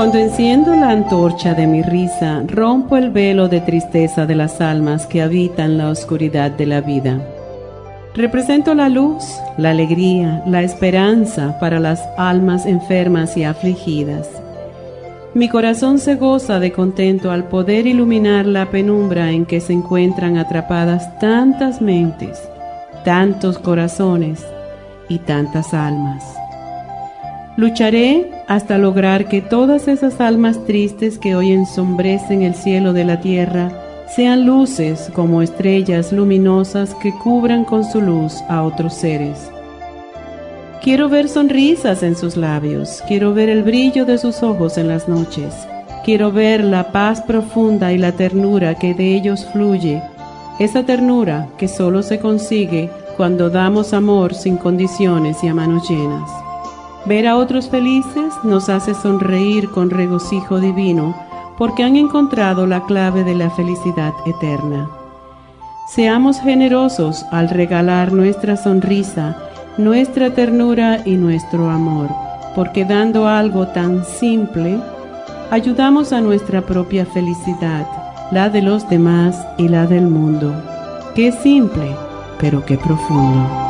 Cuando enciendo la antorcha de mi risa, rompo el velo de tristeza de las almas que habitan la oscuridad de la vida. Represento la luz, la alegría, la esperanza para las almas enfermas y afligidas. Mi corazón se goza de contento al poder iluminar la penumbra en que se encuentran atrapadas tantas mentes, tantos corazones y tantas almas. Lucharé hasta lograr que todas esas almas tristes que hoy ensombrecen el cielo de la tierra sean luces como estrellas luminosas que cubran con su luz a otros seres. Quiero ver sonrisas en sus labios, quiero ver el brillo de sus ojos en las noches, quiero ver la paz profunda y la ternura que de ellos fluye, esa ternura que solo se consigue cuando damos amor sin condiciones y a manos llenas. Ver a otros felices nos hace sonreír con regocijo divino porque han encontrado la clave de la felicidad eterna. Seamos generosos al regalar nuestra sonrisa, nuestra ternura y nuestro amor, porque dando algo tan simple, ayudamos a nuestra propia felicidad, la de los demás y la del mundo. Qué simple, pero qué profundo.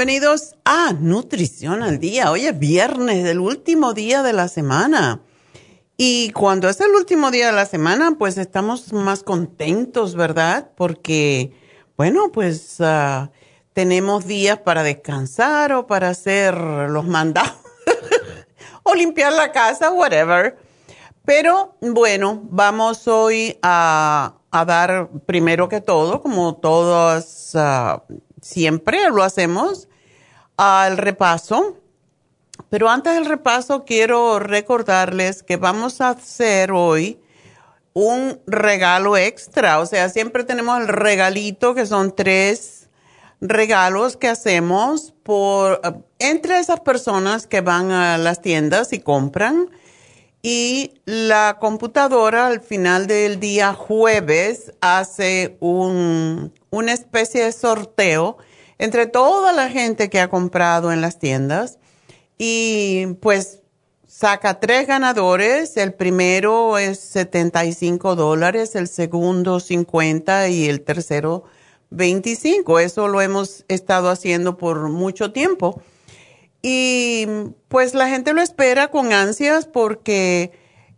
Bienvenidos a Nutrición al Día. Hoy es viernes, el último día de la semana. Y cuando es el último día de la semana, pues estamos más contentos, ¿verdad? Porque, bueno, pues ah, tenemos días para descansar o para hacer los mandados o limpiar la casa, whatever. Pero bueno, vamos hoy a, dar primero que todo, como todas... Uh, siempre lo hacemos al repaso. Pero antes del repaso quiero recordarles que vamos a hacer hoy un regalo extra. O sea, siempre tenemos el regalito que son tres regalos que hacemos por entre esas personas que van a las tiendas y compran. y la computadora al final del día jueves hace un, una especie de sorteo entre toda la gente que ha comprado en las tiendas y pues saca tres ganadores. El primero es 75 dólares, el segundo 50 y el tercero 25. Eso lo hemos estado haciendo por mucho tiempo. Y pues la gente lo espera con ansias porque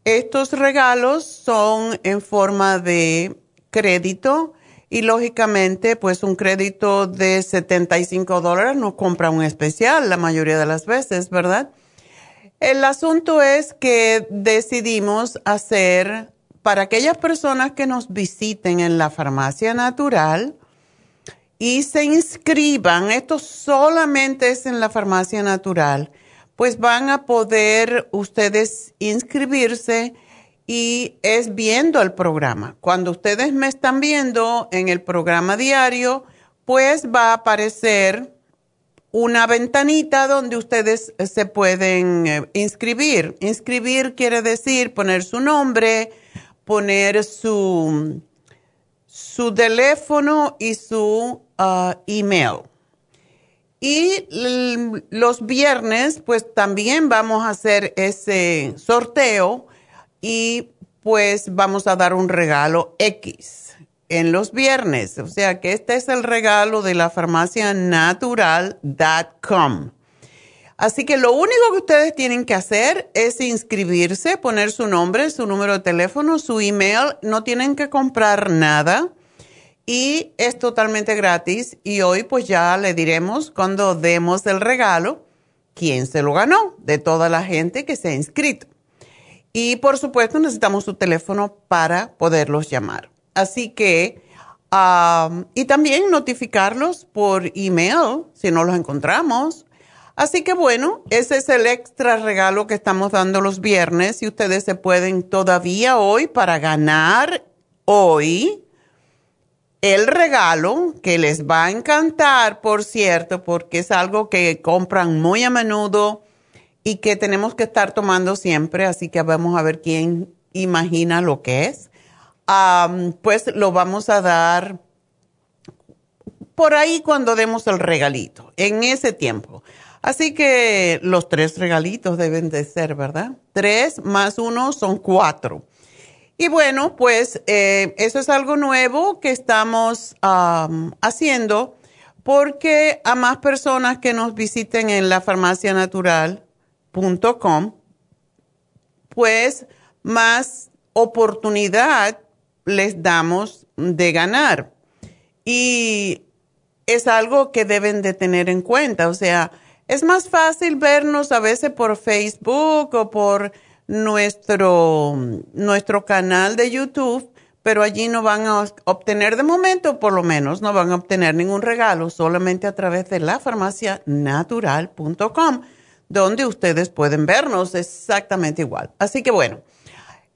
estos regalos son en forma de crédito y lógicamente pues un crédito de 75 dólares no compra un especial la mayoría de las veces, ¿verdad? El asunto es que decidimos hacer para aquellas personas que nos visiten en la farmacia natural, y se inscriban, esto solamente es en la farmacia natural, pues van a poder ustedes inscribirse y es viendo el programa. Cuando ustedes me están viendo en el programa diario, pues va a aparecer una ventanita donde ustedes se pueden eh, inscribir. Inscribir quiere decir poner su nombre, poner su, su teléfono y su Uh, email. Y los viernes, pues también vamos a hacer ese sorteo y pues vamos a dar un regalo X en los viernes. O sea que este es el regalo de la farmacia natural.com. Así que lo único que ustedes tienen que hacer es inscribirse, poner su nombre, su número de teléfono, su email. No tienen que comprar nada y es totalmente gratis y hoy pues ya le diremos cuando demos el regalo quién se lo ganó de toda la gente que se ha inscrito. Y por supuesto necesitamos su teléfono para poderlos llamar. Así que, y también notificarlos por email si no los encontramos. Así que bueno, ese es el extra regalo que estamos dando los viernes y ustedes se pueden todavía hoy para ganar hoy el regalo que les va a encantar, por cierto, porque es algo que compran muy a menudo y que tenemos que estar tomando siempre, así que vamos a ver quién imagina lo que es. pues lo vamos a dar por ahí cuando demos el regalito, en ese tiempo. Así que los tres regalitos deben de ser, ¿verdad? Tres más uno son cuatro. Y bueno, pues eh, eso es algo nuevo que estamos haciendo porque a más personas que nos visiten en la farmacianatural.com, pues más oportunidad les damos de ganar. Y es algo que deben de tener en cuenta. O sea, es más fácil vernos a veces por Facebook o por nuestro, nuestro canal de YouTube, pero allí no van a obtener de momento, por lo menos, no van a obtener ningún regalo, solamente a través de la farmacianatural.com, donde ustedes pueden vernos exactamente igual. Así que bueno,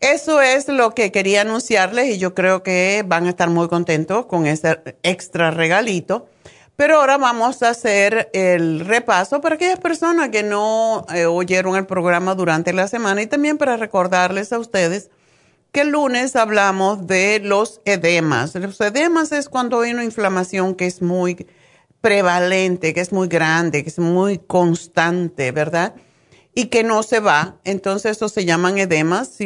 eso es lo que quería anunciarles y yo creo que van a estar muy contentos con ese extra regalito. Pero ahora vamos a hacer el repaso para aquellas personas que no eh, oyeron el programa durante la semana y también para recordarles a ustedes que el lunes hablamos de los edemas. Los edemas es cuando hay una inflamación que es muy prevalente, que es muy grande, que es muy constante, ¿verdad? Y que no se va. Entonces, eso se llaman edemas.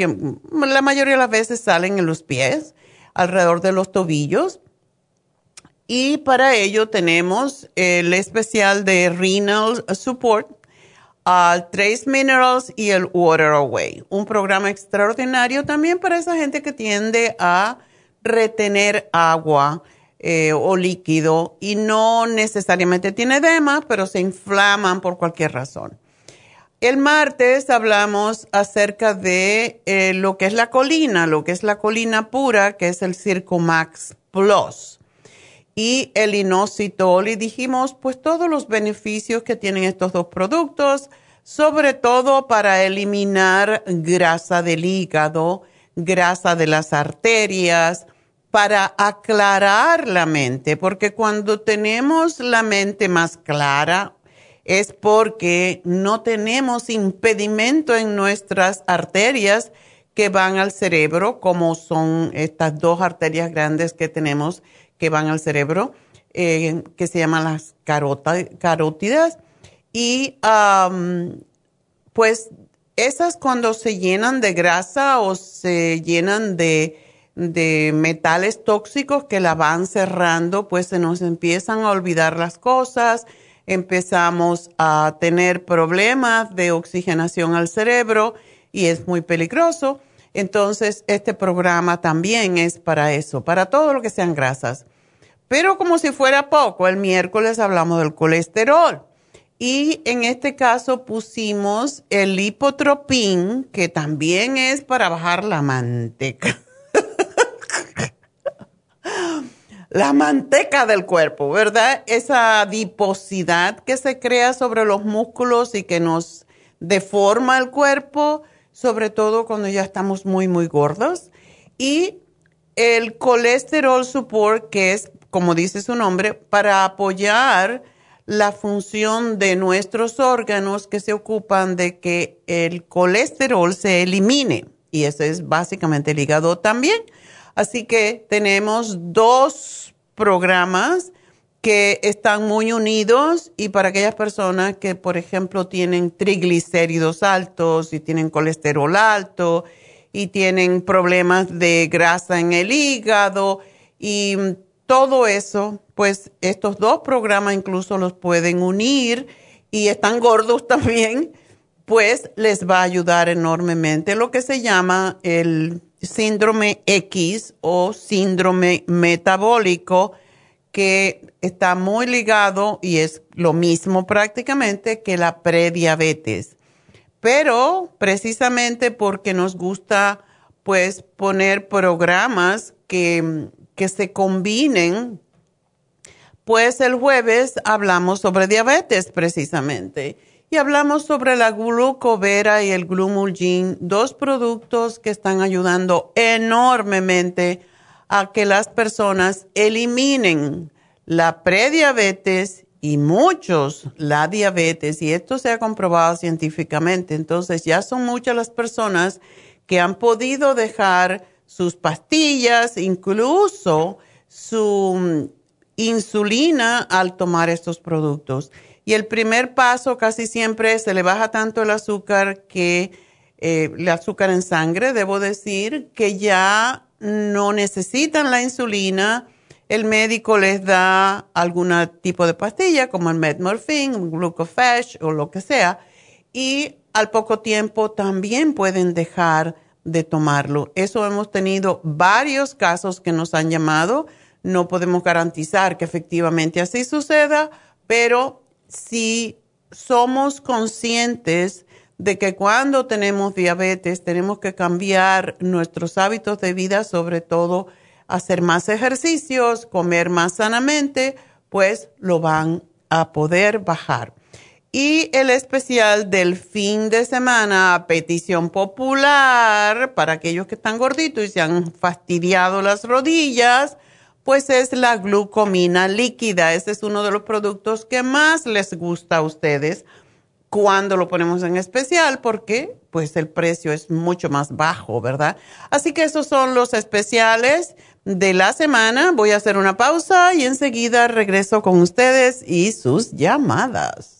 La mayoría de las veces salen en los pies, alrededor de los tobillos y para ello tenemos el especial de Renal Support, uh, Trace Minerals y el Water Away. Un programa extraordinario también para esa gente que tiende a retener agua eh, o líquido y no necesariamente tiene edema, pero se inflaman por cualquier razón. El martes hablamos acerca de eh, lo que es la colina, lo que es la colina pura, que es el Circumax Plus y el inositol y dijimos pues todos los beneficios que tienen estos dos productos, sobre todo para eliminar grasa del hígado, grasa de las arterias, para aclarar la mente, porque cuando tenemos la mente más clara, es porque no tenemos impedimento en nuestras arterias que van al cerebro, como son estas dos arterias grandes que tenemos que van al cerebro, eh, que se llaman las carótidas. Y pues esas cuando se llenan de grasa o se llenan de, de metales tóxicos que la van cerrando, pues se nos empiezan a olvidar las cosas, empezamos a tener problemas de oxigenación al cerebro y es muy peligroso. Entonces, este programa también es para eso, para todo lo que sean grasas. Pero como si fuera poco, el miércoles hablamos del colesterol. Y en este caso pusimos el hipotropín, que también es para bajar la manteca. La manteca del cuerpo, ¿verdad? Esa adiposidad que se crea sobre los músculos y que nos deforma el cuerpo, sobre todo cuando ya estamos muy, muy gordos. Y el colesterol support, que es, como dice su nombre, para apoyar la función de nuestros órganos que se ocupan de que el colesterol se elimine. Y ese es básicamente el hígado también. Así que tenemos dos programas que están muy unidos y para aquellas personas que, por ejemplo, tienen triglicéridos altos y tienen colesterol alto y tienen problemas de grasa en el hígado y todo eso, pues estos dos programas incluso los pueden unir y están gordos también, pues les va a ayudar enormemente lo que se llama el síndrome X o síndrome metabólico, que está muy ligado y es lo mismo prácticamente que la prediabetes. Pero precisamente porque nos gusta pues poner programas que, que se combinen, pues el jueves hablamos sobre diabetes precisamente y hablamos sobre la glucovera y el glumulgin, dos productos que están ayudando enormemente a que las personas eliminen la prediabetes y muchos la diabetes, y esto se ha comprobado científicamente. Entonces ya son muchas las personas que han podido dejar sus pastillas, incluso su mm, insulina al tomar estos productos. Y el primer paso casi siempre se le baja tanto el azúcar que eh, el azúcar en sangre, debo decir, que ya no necesitan la insulina. El médico les da algún tipo de pastilla como el Metmorphin, Glucofesh o lo que sea. Y al poco tiempo también pueden dejar de tomarlo. Eso hemos tenido varios casos que nos han llamado. No podemos garantizar que efectivamente así suceda, pero si somos conscientes de que cuando tenemos diabetes tenemos que cambiar nuestros hábitos de vida, sobre todo hacer más ejercicios, comer más sanamente, pues lo van a poder bajar. Y el especial del fin de semana petición popular para aquellos que están gorditos y se han fastidiado las rodillas, pues es la glucomina líquida. Ese es uno de los productos que más les gusta a ustedes cuando lo ponemos en especial porque pues el precio es mucho más bajo, ¿verdad? Así que esos son los especiales de la semana. Voy a hacer una pausa y enseguida regreso con ustedes y sus llamadas.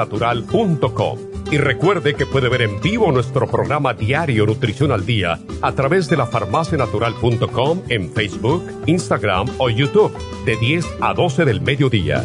natural.com. Y recuerde que puede ver en vivo nuestro programa diario Nutrición al Día a través de la farmacianatural.com en Facebook, Instagram o YouTube de 10 a 12 del mediodía.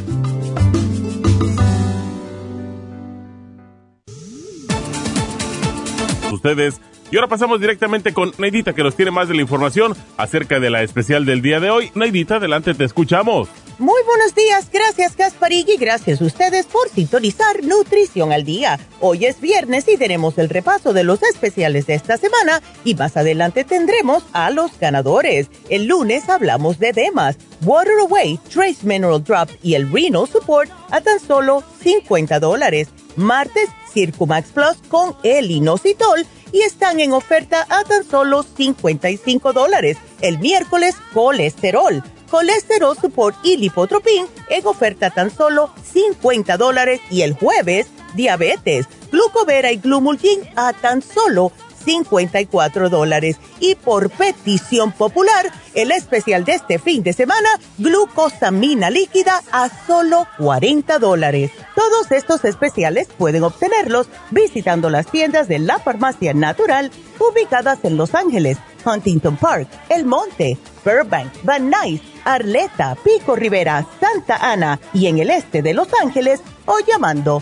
Ustedes. Y ahora pasamos directamente con Neidita que nos tiene más de la información acerca de la especial del día de hoy. Neidita, adelante, te escuchamos. Muy buenos días, gracias Gasparig y gracias a ustedes por sintonizar Nutrición al Día. Hoy es viernes y tenemos el repaso de los especiales de esta semana y más adelante tendremos a los ganadores. El lunes hablamos de Demas, Water Away, Trace Mineral Drop y el Renal Support a tan solo 50 dólares. Martes, Circumax Plus con el inositol y están en oferta a tan solo 55 dólares. El miércoles, colesterol colesterol support y lipotropin en oferta tan solo 50 dólares y el jueves diabetes, glucovera y glumulgin a tan solo 54 dólares. Y por petición popular, el especial de este fin de semana, glucosamina líquida a solo 40 dólares. Todos estos especiales pueden obtenerlos visitando las tiendas de la farmacia natural ubicadas en Los Ángeles, Huntington Park, El Monte, Burbank, Van Nuys, Arleta, Pico Rivera, Santa Ana y en el este de Los Ángeles o llamando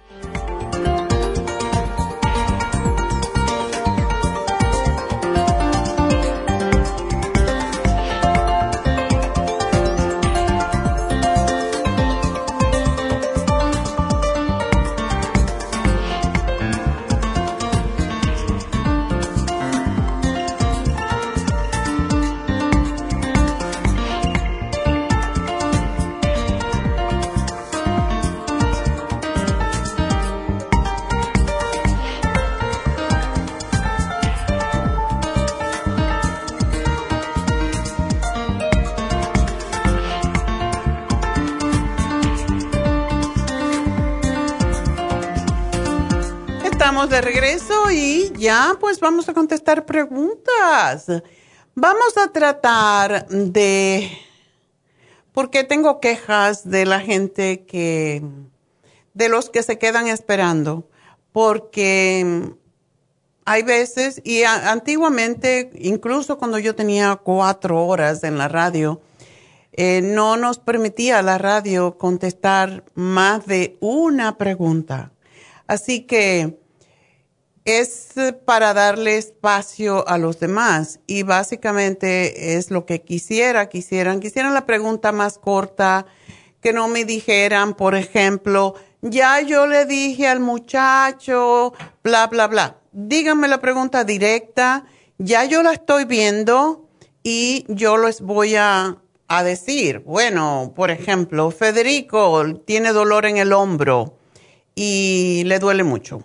Regreso y ya pues vamos a contestar preguntas. Vamos a tratar de por qué tengo quejas de la gente que, de los que se quedan esperando, porque hay veces, y antiguamente, incluso cuando yo tenía cuatro horas en la radio, eh, no nos permitía la radio contestar más de una pregunta. Así que es para darle espacio a los demás y básicamente es lo que quisiera, quisieran, quisieran la pregunta más corta, que no me dijeran, por ejemplo, ya yo le dije al muchacho, bla, bla, bla. Díganme la pregunta directa, ya yo la estoy viendo y yo les voy a, a decir, bueno, por ejemplo, Federico tiene dolor en el hombro y le duele mucho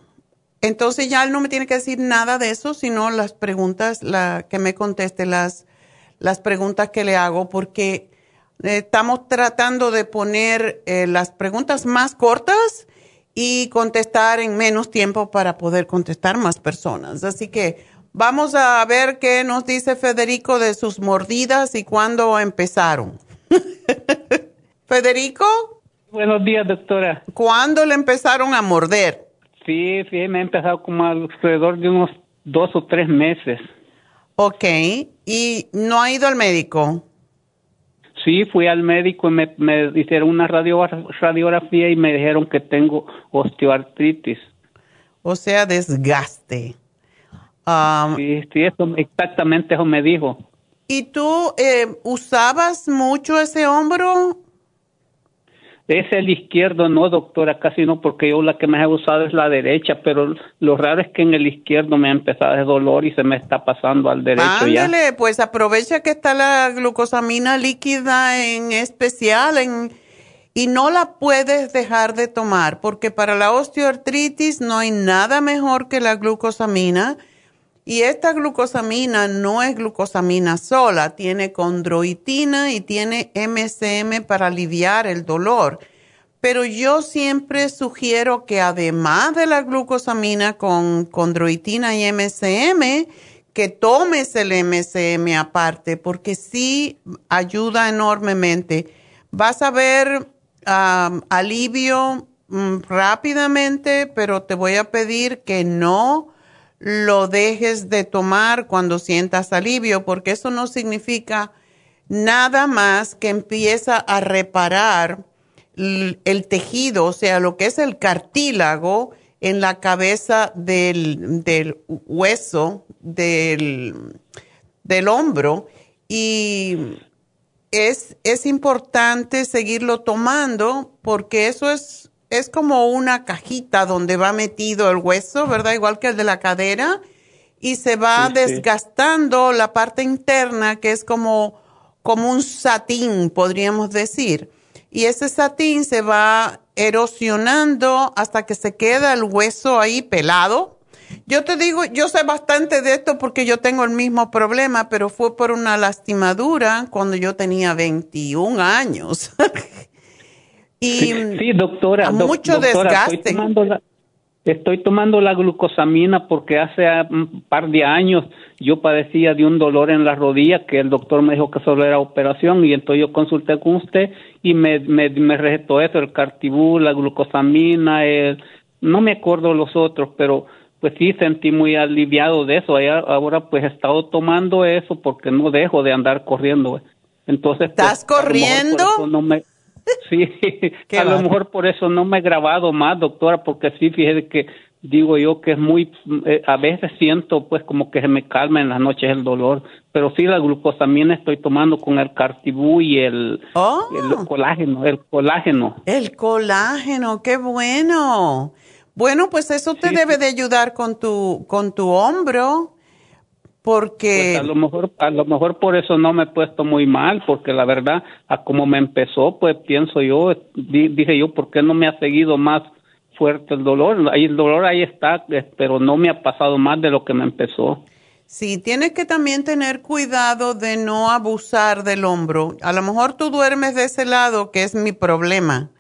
entonces ya él no me tiene que decir nada de eso, sino las preguntas, la, que me conteste las, las preguntas que le hago, porque eh, estamos tratando de poner eh, las preguntas más cortas y contestar en menos tiempo para poder contestar más personas. Así que vamos a ver qué nos dice Federico de sus mordidas y cuándo empezaron. Federico. Buenos días, doctora. ¿Cuándo le empezaron a morder? Sí, sí, me he empezado como alrededor de unos dos o tres meses. Ok, ¿y no ha ido al médico? Sí, fui al médico y me, hicieron una radiografía y me dijeron que tengo osteoartritis. O sea, desgaste. sí, sí, eso, exactamente eso me dijo. ¿Y tú eh, usabas mucho ese hombro es el izquierdo, no, doctora, casi no, porque yo la que me he usado es la derecha, pero lo raro es que en el izquierdo me ha empezado el dolor y se me está pasando al derecho Ándale, pues aprovecha que está la glucosamina líquida en especial en, y no la puedes dejar de tomar, porque para la osteoartritis no hay nada mejor que la glucosamina. Y esta glucosamina no es glucosamina sola, tiene condroitina y tiene MSM para aliviar el dolor. Pero yo siempre sugiero que además de la glucosamina con condroitina y MSM, que tomes el MSM aparte, porque sí ayuda enormemente. Vas a ver alivio mm, rápidamente, pero te voy a pedir que no lo dejes de tomar cuando sientas alivio, porque eso no significa nada más que empieza a reparar el tejido, o sea, lo que es el cartílago en la cabeza del, hueso del, del, hombro y es, es importante seguirlo tomando porque eso es es como una cajita donde va metido el hueso, ¿verdad? Igual que el de la cadera, y se va desgastando la parte interna, que es como, como un satín, podríamos decir. Y ese satín se va erosionando hasta que se queda el hueso ahí pelado. Yo te digo, yo sé bastante de esto porque yo tengo el mismo problema, pero fue por una lastimadura cuando yo tenía 21 años. sí, doctora. Mucho desgaste. Estoy tomando, la, glucosamina porque hace un par de años yo padecía de un dolor en la rodilla que el doctor me dijo que solo era operación y entonces yo consulté con usted y me, me, me recetó eso, el cartibú, la glucosamina, el, no me acuerdo los otros, pero pues sí sentí muy aliviado de eso. Ahora pues he estado tomando eso porque no dejo de andar corriendo. Entonces, pues, ¿estás corriendo? No me, Sí, a lo mejor por eso no me he grabado más, doctora, porque sí, fíjese que digo yo que es muy, eh, a veces siento pues como que se me calma en las noches el dolor, pero sí la glucosamina estoy tomando con el cartibú y el, oh. el colágeno, el colágeno. El colágeno, qué bueno. Bueno, pues eso te debe de ayudar con tu, con tu hombro porque pues a lo mejor a lo mejor por eso no me he puesto muy mal porque la verdad a como me empezó pues pienso yo dije yo por qué no me ha seguido más fuerte el dolor ahí el dolor ahí está eh, pero no me ha pasado más de lo que me empezó Sí, tienes que también tener cuidado de no abusar del hombro. A lo mejor tú duermes de ese lado, que es mi problema.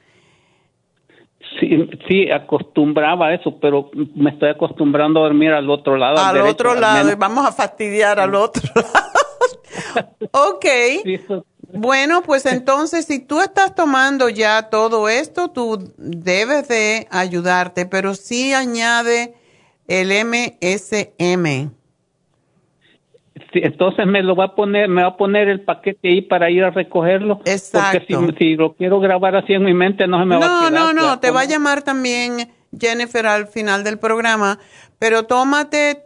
Sí, sí, acostumbraba a eso, pero me estoy acostumbrando a dormir al otro lado. Al, otro lado, y vamos a fastidiar al otro lado. ok. bueno, pues entonces, si tú estás tomando ya todo esto, tú debes de ayudarte, pero sí añade el MSM entonces me lo va a poner, me va a poner el paquete ahí para ir a recogerlo. Exacto. Porque si, lo quiero grabar así en mi mente no se me va a quedar. No, no, no, te va a llamar también Jennifer al final del programa, pero tómate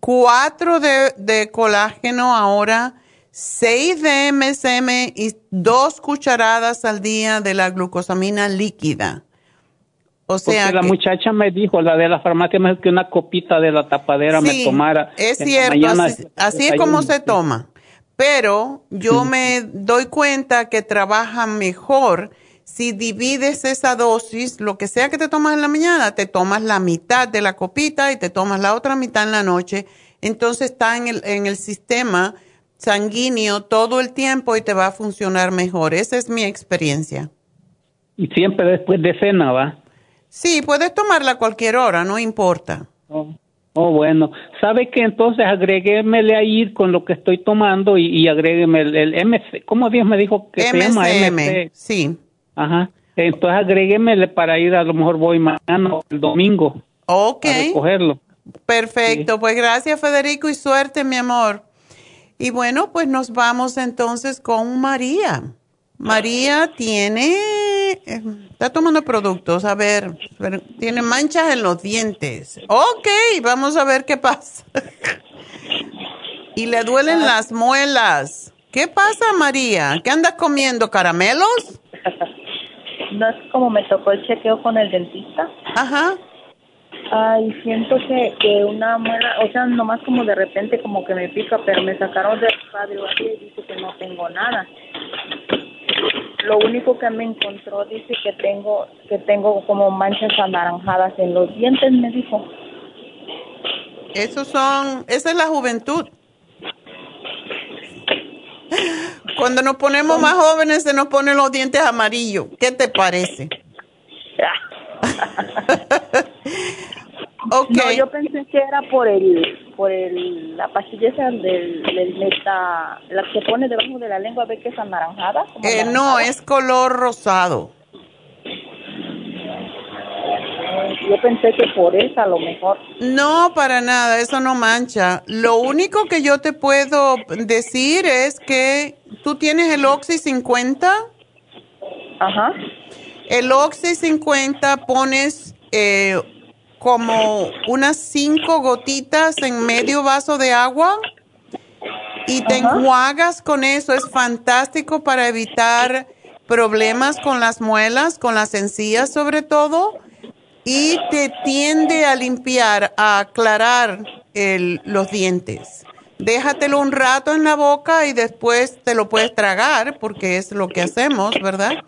cuatro de, de colágeno ahora, seis de MSM y dos cucharadas al día de la glucosamina líquida. O sea, Porque la muchacha me dijo, la de la farmacia, me dijo que una copita de la tapadera me tomara. Es cierto, así, es como se toma. Pero yo me doy cuenta que trabaja mejor si divides esa dosis, lo que sea que te tomas en la mañana, te tomas la mitad de la copita y te tomas la otra mitad en la noche. Entonces está en el, en el sistema sanguíneo todo el tiempo y te va a funcionar mejor. Esa es mi experiencia. Y siempre después de cena, ¿va? Sí, puedes tomarla a cualquier hora, no importa. Oh, oh bueno. ¿Sabe que entonces agréguemele ahí con lo que estoy tomando y, y agrégueme el, el MC? ¿Cómo Dios me dijo que se llama MC? Sí. Ajá. Entonces agréguemele para ir, a lo mejor voy mañana o el domingo. Ok. A recogerlo. Perfecto, pues gracias Federico y suerte, mi amor. Y bueno, pues nos vamos entonces con María. María tiene, está tomando productos, a ver, tiene manchas en los dientes. Ok, vamos a ver qué pasa. y le duelen las muelas. ¿Qué pasa, María? ¿Qué andas comiendo? ¿Caramelos? No es como me tocó el chequeo con el dentista. Ajá. Ay, siento que, que una muela, o sea, nomás como de repente como que me pica, pero me sacaron del radiografía y dice que no tengo nada. Lo único que me encontró dice que tengo que tengo como manchas anaranjadas en los dientes, me dijo. Esos son, esa es la juventud. Cuando nos ponemos más jóvenes se nos ponen los dientes amarillos. ¿Qué te parece? ok. No, yo pensé que era por el por el la pastilla esa del, del meta, la que pone debajo de la lengua, ve que es anaranjada. como Eh, no, es color rosado. Yo pensé que por esa a lo mejor. No, para nada, eso no mancha. Lo único que yo te puedo decir es que tú tienes el Oxy 50. Ajá. El Oxy 50 pones eh, como unas cinco gotitas en medio vaso de agua y te enjuagas con eso. Es fantástico para evitar problemas con las muelas, con las encías sobre todo. Y te tiende a limpiar, a aclarar el- los dientes. Déjatelo un rato en la boca y después te lo puedes tragar, porque es lo que hacemos, ¿verdad?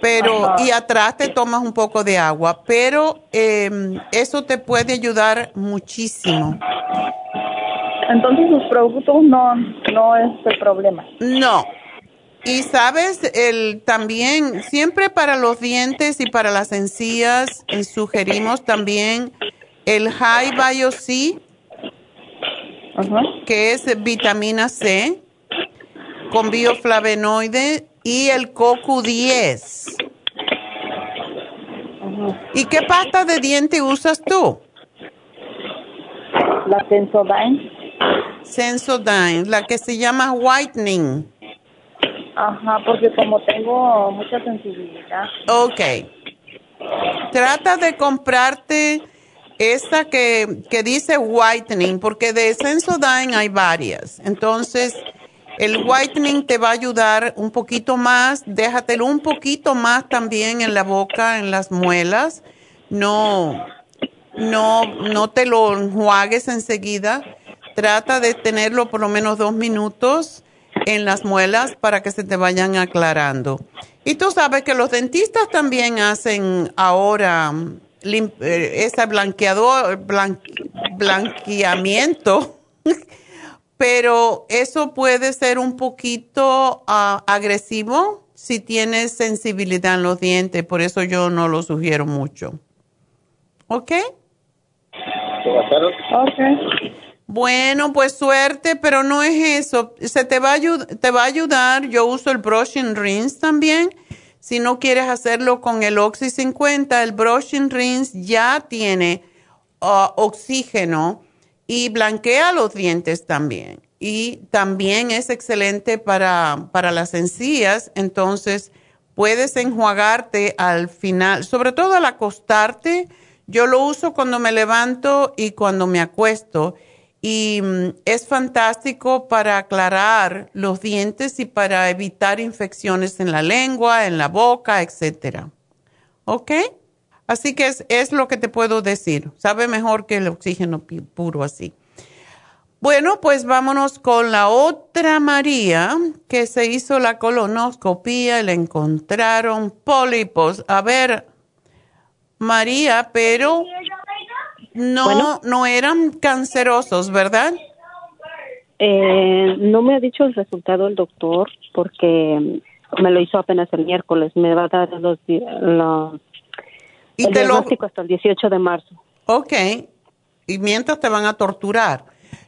Pero, y atrás te tomas un poco de agua, pero eh, eso te puede ayudar muchísimo. Entonces sus productos no no es el problema. No. Y sabes, el también, siempre para los dientes y para las encías, eh, sugerimos también el High Bio C, que es vitamina C, con bioflavonoide, y el CoQ10. ¿Y qué pasta de diente usas tú? La Sensodyne. Sensodyne, la que se llama whitening. Ajá, porque como tengo mucha sensibilidad. Ok. Trata de comprarte esta que, que dice whitening, porque de Sensodyne hay varias. Entonces, el whitening te va a ayudar un poquito más. Déjatelo un poquito más también en la boca, en las muelas. No, no, no te lo enjuagues enseguida. Trata de tenerlo por lo menos dos minutos en las muelas para que se te vayan aclarando. Y tú sabes que los dentistas también hacen ahora eh, ese blanqueador, blan- blanqueamiento, pero eso puede ser un poquito ah, agresivo si tienes sensibilidad en los dientes, por eso yo no lo sugiero mucho. ¿Ok? Ok. Bueno, pues suerte, pero no es eso. Se te va a, te va a ayudar. Yo uso el brushing rinse también. Si no quieres hacerlo con el Oxy 50, el brushing rinse ya tiene ah, oxígeno y blanquea los dientes también. Y también es excelente para, para las encías. Entonces, puedes enjuagarte al final, sobre todo al acostarte. Yo lo uso cuando me levanto y cuando me acuesto. Y mm, es fantástico para aclarar los dientes y para evitar infecciones en la lengua, en la boca, etcétera. ¿Ok? Así que es, es lo que te puedo decir. Sabe mejor que el oxígeno puro así. Bueno, pues vámonos con la otra María que se hizo la colonoscopía y le encontraron pólipos. A ver, María, pero no, no eran cancerosos, ¿verdad? Eh, no me ha dicho el resultado el doctor porque me lo hizo apenas el miércoles. Me va a dar los, la- Y el te lo- diagnóstico hasta el 18 de marzo. Ok. Y mientras te van a torturar.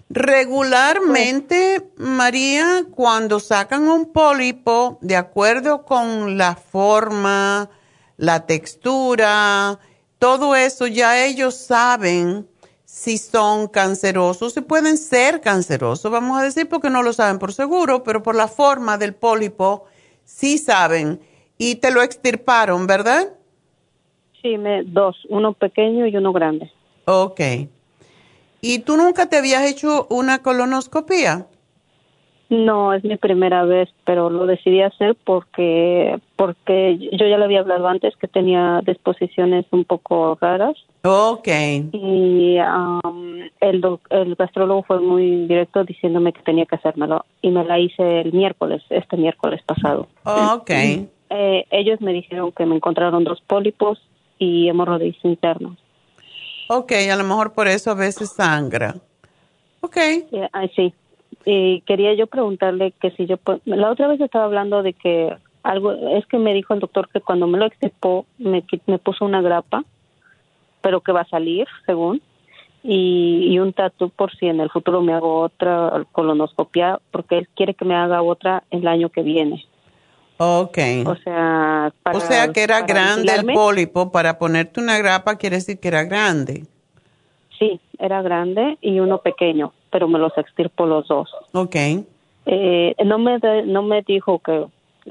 Regularmente, María, cuando sacan un pólipo, de acuerdo con la forma, la textura todo eso ya ellos saben si son cancerosos, si pueden ser cancerosos, vamos a decir, porque no lo saben por seguro, pero por la forma del pólipo, sí saben. Y te lo extirparon, ¿verdad? Sí, me, dos, uno pequeño y uno grande. Ok. ¿Y tú nunca te habías hecho una colonoscopia? No, es mi primera vez, pero lo decidí hacer porque porque yo ya le había hablado antes que tenía disposiciones un poco raras. Ok. Y um, el, el gastrólogo fue muy directo diciéndome que tenía que hacérmelo y me la hice el miércoles, este miércoles pasado. Ok. Eh, ellos me dijeron que me encontraron dos pólipos y hemorroides internos. Ok, a lo mejor por eso a veces sangra. Ok. sí. Y quería yo preguntarle que si yo... La otra vez estaba hablando de que algo... Es que me dijo el doctor que cuando me lo extirpó me, me puso una grapa, pero que va a salir, según. Y, y un tatu por si en el futuro me hago otra colonoscopia, porque él quiere que me haga otra el año que viene. Ok. O sea, para, o sea que era grande el pólipo. Para ponerte una grapa quiere decir que era grande. Sí, era grande y uno pequeño, pero me los extirpo los dos. Ok. Eh, no, me no me dijo que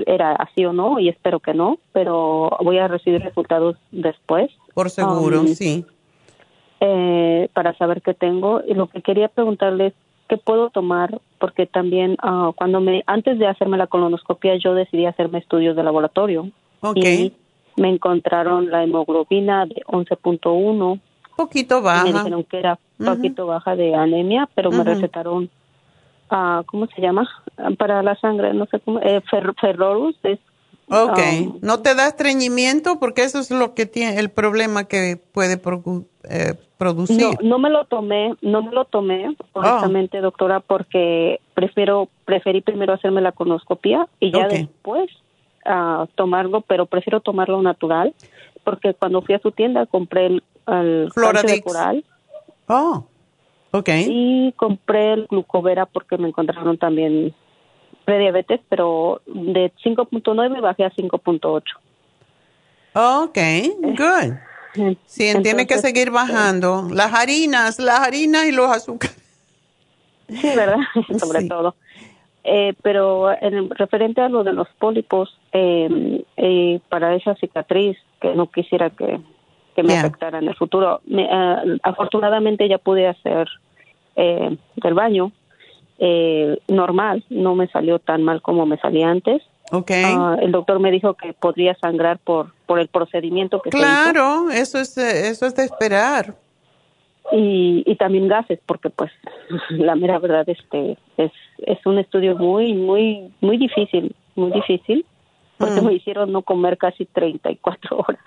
era así o no, y espero que no, pero voy a recibir resultados después. Por seguro, um, sí. Eh, para saber qué tengo. Y lo que quería preguntarles qué puedo tomar, porque también ah, cuando me, antes de hacerme la colonoscopia, yo decidí hacerme estudios de laboratorio. Ok. Y me encontraron la hemoglobina de 11.1. Poquito baja. me dijeron que era poquito baja de anemia, pero me recetaron, uh, ¿cómo se llama? Para la sangre, no sé cómo, eh, ferrorus. Es, ok. Um, ¿No te da estreñimiento? Porque eso es lo que tiene, el problema que puede eh, producir. No, no me lo tomé, no me lo tomé, honestamente, doctora, porque prefiero, preferí primero hacerme la conoscopia y ya después uh, tomarlo, pero prefiero tomarlo natural, porque cuando fui a su tienda compré el, el de coral. Oh, ok. Y compré el glucovera porque me encontraron también prediabetes, pero de 5.9 bajé a 5.8. Ok, good. Sí, tiene que seguir bajando. Las harinas, las harinas y los azúcares. Sí, ¿verdad? Sobre todo. Eh, pero en referente a lo de los pólipos, eh, eh, para esa cicatriz, que no quisiera que, que me afectara en el futuro, me, afortunadamente ya pude hacer el baño normal, no me salió tan mal como me salía antes. Okay. Ah, el doctor me dijo que podría sangrar por por el procedimiento que claro, se hizo. eso es eso es de esperar. Y, y también gases porque pues la mera verdad este es es un estudio muy muy muy difícil, muy difícil porque Mm. me hicieron no comer casi 34 horas.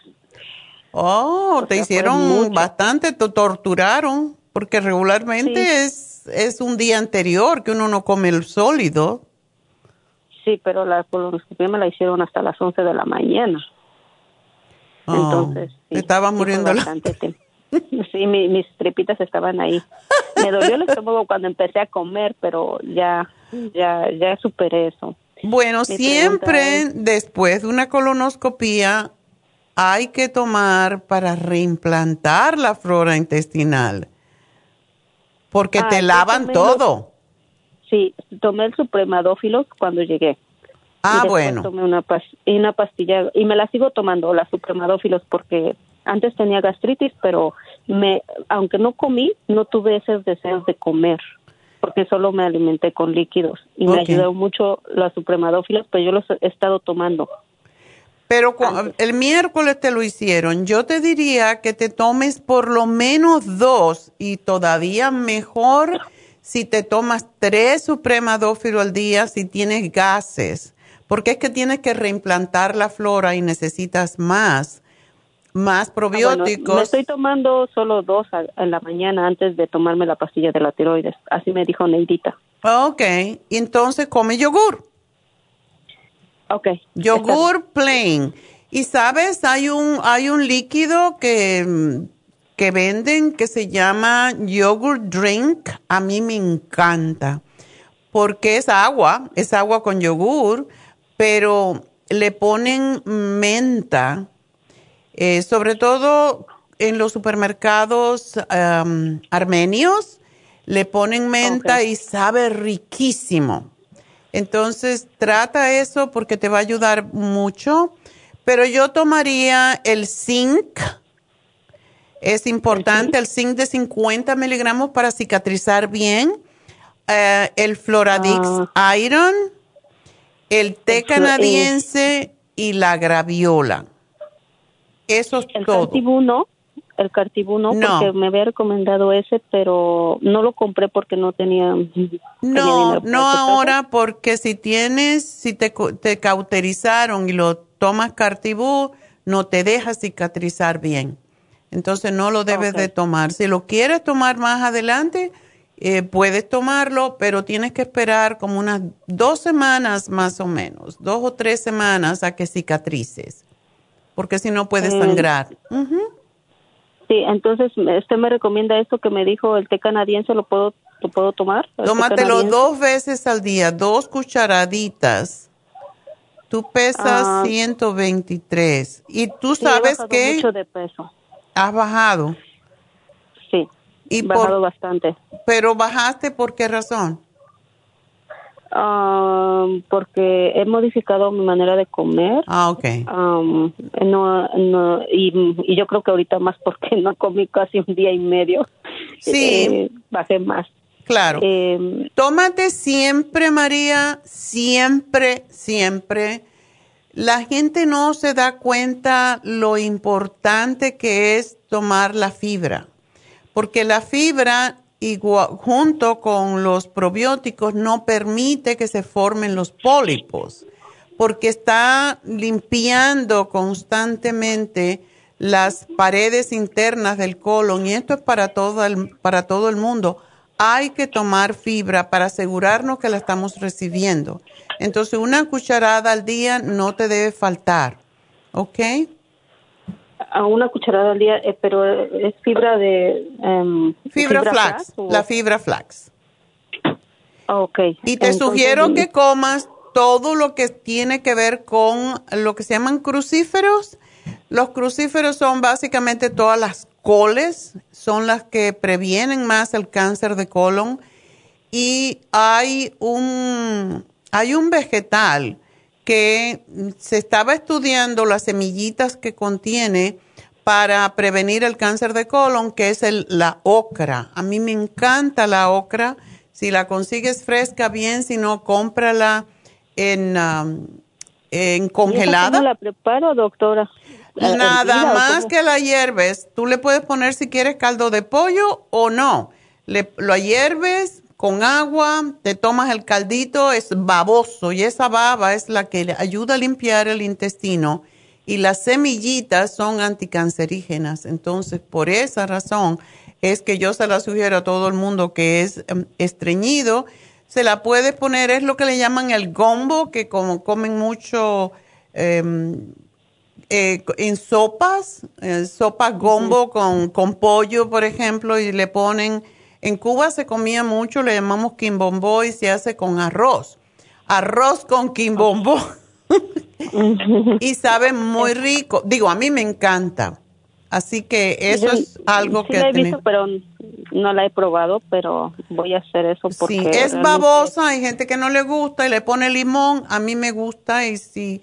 Oh, te sea, fue hicieron bastante, te torturaron, porque regularmente Sí. es, es un día anterior que uno no come el sólido. Sí, pero la colonoscopia me la hicieron hasta las 11 de la mañana. Oh, Entonces, sí, fue muriendo. la-. Sí, mi- mis tripitas estaban ahí. Me dolió el estómago cuando empecé a comer, pero ya, ya, ya superé eso. Bueno, Mi siempre después de una colonoscopía hay que tomar para reimplantar la flora intestinal, porque Ah, te lavan todo. Sí, tomé el supremadófilos cuando llegué. Ah, y bueno. Tomé una, pas- y una pastilla y me la sigo tomando, la supremadófilos, porque antes tenía gastritis, pero me, aunque no comí, no tuve esos deseos de comer, porque solo me alimenté con líquidos y me ayudó mucho la supremadófilos, pero yo los he estado tomando. Pero el miércoles te lo hicieron. Yo te diría que te tomes por lo menos dos y todavía mejor si te tomas tres supremadófilo al día si tienes gases, porque es que tienes que reimplantar la flora y necesitas más, más Ah, bueno, probióticos. me estoy tomando solo dos a- en la mañana antes de tomarme la pastilla de la tiroides, así me dijo Neidita. Ok, entonces come yogur. Ok. Yogur plain. Y sabes, hay un, hay un líquido que, que venden que se llama yogurt drink. A mí me encanta. Porque es agua, es agua con yogur, pero le ponen menta, eh, sobre todo en los supermercados um, armenios, le ponen menta y sabe riquísimo. Entonces, trata eso porque te va a ayudar mucho. Pero yo tomaría el zinc. Es importante el zinc de 50 miligramos para cicatrizar bien. Eh, el Floradix Ah. Iron, el té canadiense y la graviola. Eso es El todo. El Cartibuno, No. porque me había recomendado ese, pero no lo compré porque no tenía. No, no ahora porque si tienes, si te, te cauterizaron y lo tomas cartibú, no te deja cicatrizar bien. Entonces no lo debes de tomar. Si lo quieres tomar más adelante, eh, puedes tomarlo, pero tienes que esperar como unas dos semanas más o menos, dos o tres semanas a que cicatrices, porque si no puedes Eh, sangrar. Sí, entonces usted me recomienda esto que me dijo el té canadiense, ¿lo puedo, lo puedo tomar? ¿El té Tómatelo dos veces al día, dos cucharaditas. Tú pesas Ah. 123 y tú Sí, he sabes bajado que mucho de peso. has bajado. Sí, Y he bajado por, bastante. pero bajaste por qué razón? Ah, porque he modificado mi manera de comer. Ah, ok. No, no, y, y yo creo que ahorita más porque no comí casi un día y medio. Sí. Eh, bajé más. Claro. Eh, Tómate siempre, María, siempre, siempre. La gente no se da cuenta lo importante que es tomar la fibra, porque la fibra igua- junto con los probióticos no permite que se formen los pólipos, porque está limpiando constantemente las paredes internas del colon y esto es para todo el, para todo el mundo. Hay que tomar fibra para asegurarnos que la estamos recibiendo. Entonces, una cucharada al día no te debe faltar, ¿ok? A una cucharada al día, eh, pero es fibra de... em, Fibra, flax, la fibra flax. Ok. Y te Entonces, sugiero que comas todo lo que tiene que ver con lo que se llaman crucíferos. Los crucíferos son básicamente todas las coles, son las que previenen más el cáncer de colon. Y hay un, hay un vegetal que se estaba estudiando las semillitas que contiene para prevenir el cáncer de colon, que es el, la ocra. A mí me encanta la ocra. Si la consigues fresca, bien, si no, cómprala en, um, en ¿y esa congelada. ¿Cómo la preparo, doctora? ¿Hervida Nada más que la hierves. Tú le puedes poner si quieres caldo de pollo o no. Le, lo hierves con agua, te tomas el caldito, es baboso y esa baba es la que le ayuda a limpiar el intestino y las semillitas son anticancerígenas. Entonces, por esa razón es que yo se la sugiero a todo el mundo que es em, estreñido. Se la puedes poner, es lo que le llaman el gombo, que como comen mucho... em, eh, en sopas, eh, sopa gombo con, con pollo, por ejemplo, y le ponen, en Cuba se comía mucho, le llamamos quimbombo y se hace con arroz. Arroz con quimbombo. y sabe muy rico. Digo, a mí me encanta. Así que eso Yo- es algo sí que... la he visto, pero no la he probado, pero voy a hacer eso porque... Sí, es babosa, hay gente que no le gusta y le pone limón, a mí me gusta y si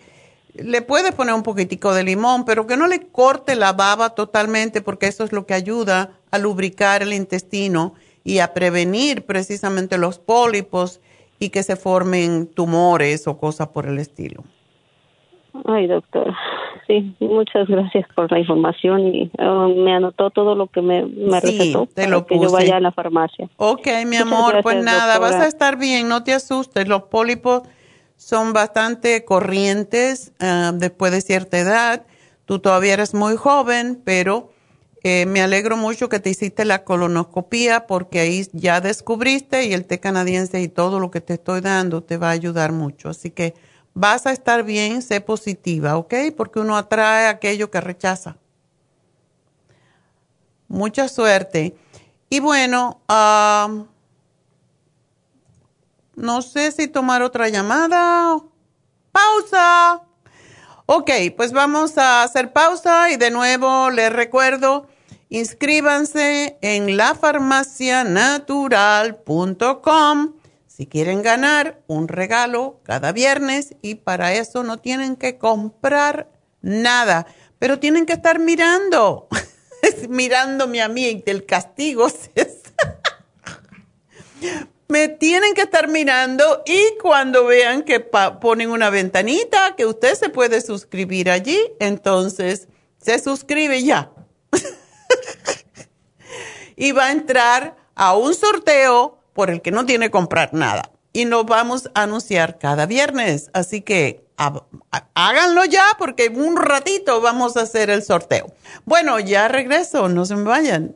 le puedes poner un poquitico de limón, pero que no le corte la baba totalmente porque eso es lo que ayuda a lubricar el intestino y a prevenir precisamente los pólipos y que se formen tumores o cosas por el estilo. Ay, doctora. Sí, muchas gracias por la información y ah, me anotó todo lo que me, me Sí, recetó te para que yo vaya a la farmacia. Ok, mi Muchas amor, pues nada, vas a estar bien, no te asustes. Los pólipos son bastante corrientes ah, después de cierta edad. Tú todavía eres muy joven, pero eh, me alegro mucho que te hiciste la colonoscopía porque ahí ya descubriste y el té canadiense y todo lo que te estoy dando te va a ayudar mucho. Así que vas a estar bien, sé positiva, ¿ok? Porque uno atrae aquello que rechaza. Mucha suerte. Y bueno, no sé si tomar otra llamada. Pausa. Ok, pues vamos a hacer pausa y de nuevo les recuerdo Inscríbanse en lafarmacianatural.com si quieren ganar un regalo cada viernes y para eso no tienen que comprar nada, pero tienen que estar mirando, mirándome a mí del castigo. Me tienen que estar mirando y cuando vean que ponen una ventanita que usted se puede suscribir allí, entonces se suscribe ya y va a entrar a un sorteo por el que no tiene que comprar nada. Y nos vamos a anunciar cada viernes. Así que háganlo ya porque un ratito vamos a hacer el sorteo. Bueno, ya regreso, no se me vayan.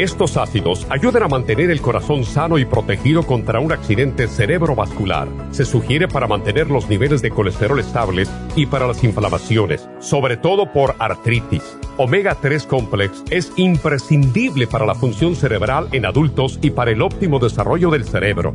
Estos ácidos ayudan a mantener el corazón sano y protegido contra un accidente cerebrovascular. Se sugiere para mantener los niveles de colesterol estables y para las inflamaciones, sobre todo por artritis. Omega 3 Complex es imprescindible para la función cerebral en adultos y para el óptimo desarrollo del cerebro,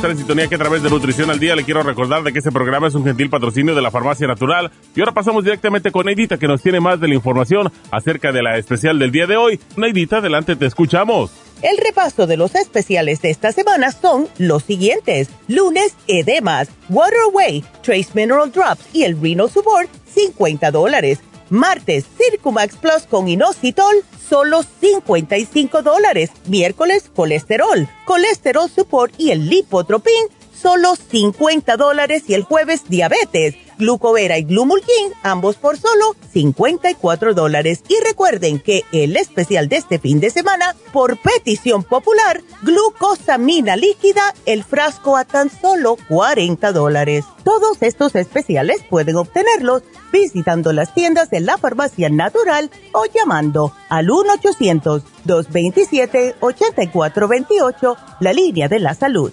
Estar en sintonía que a través de Nutrición al Día le quiero recordar de que este programa es un gentil patrocinio de la Farmacia Natural. Y ahora pasamos directamente con Neidita que nos tiene más de la información acerca de la especial del día de hoy. Neidita, adelante, te escuchamos. El repaso de los especiales de esta semana son los siguientes. Lunes, edemas, Waterway, Trace Mineral Drops y el Renal Support, 50 dólares. Martes, Circumax Plus con inositol, solo 55 dólares. Miércoles, colesterol, colesterol support y el lipotropin, solo 50 dólares. Y el jueves, diabetes, glucovera y glumulgin, ambos por solo 54 dólares. Y recuerden que el especial de este fin de semana, por petición popular, glucosamina líquida, el frasco a tan solo 40 dólares. Todos estos especiales pueden obtenerlos visitando las tiendas de la farmacia natural o llamando al 1-800-227-8428, la línea de la salud.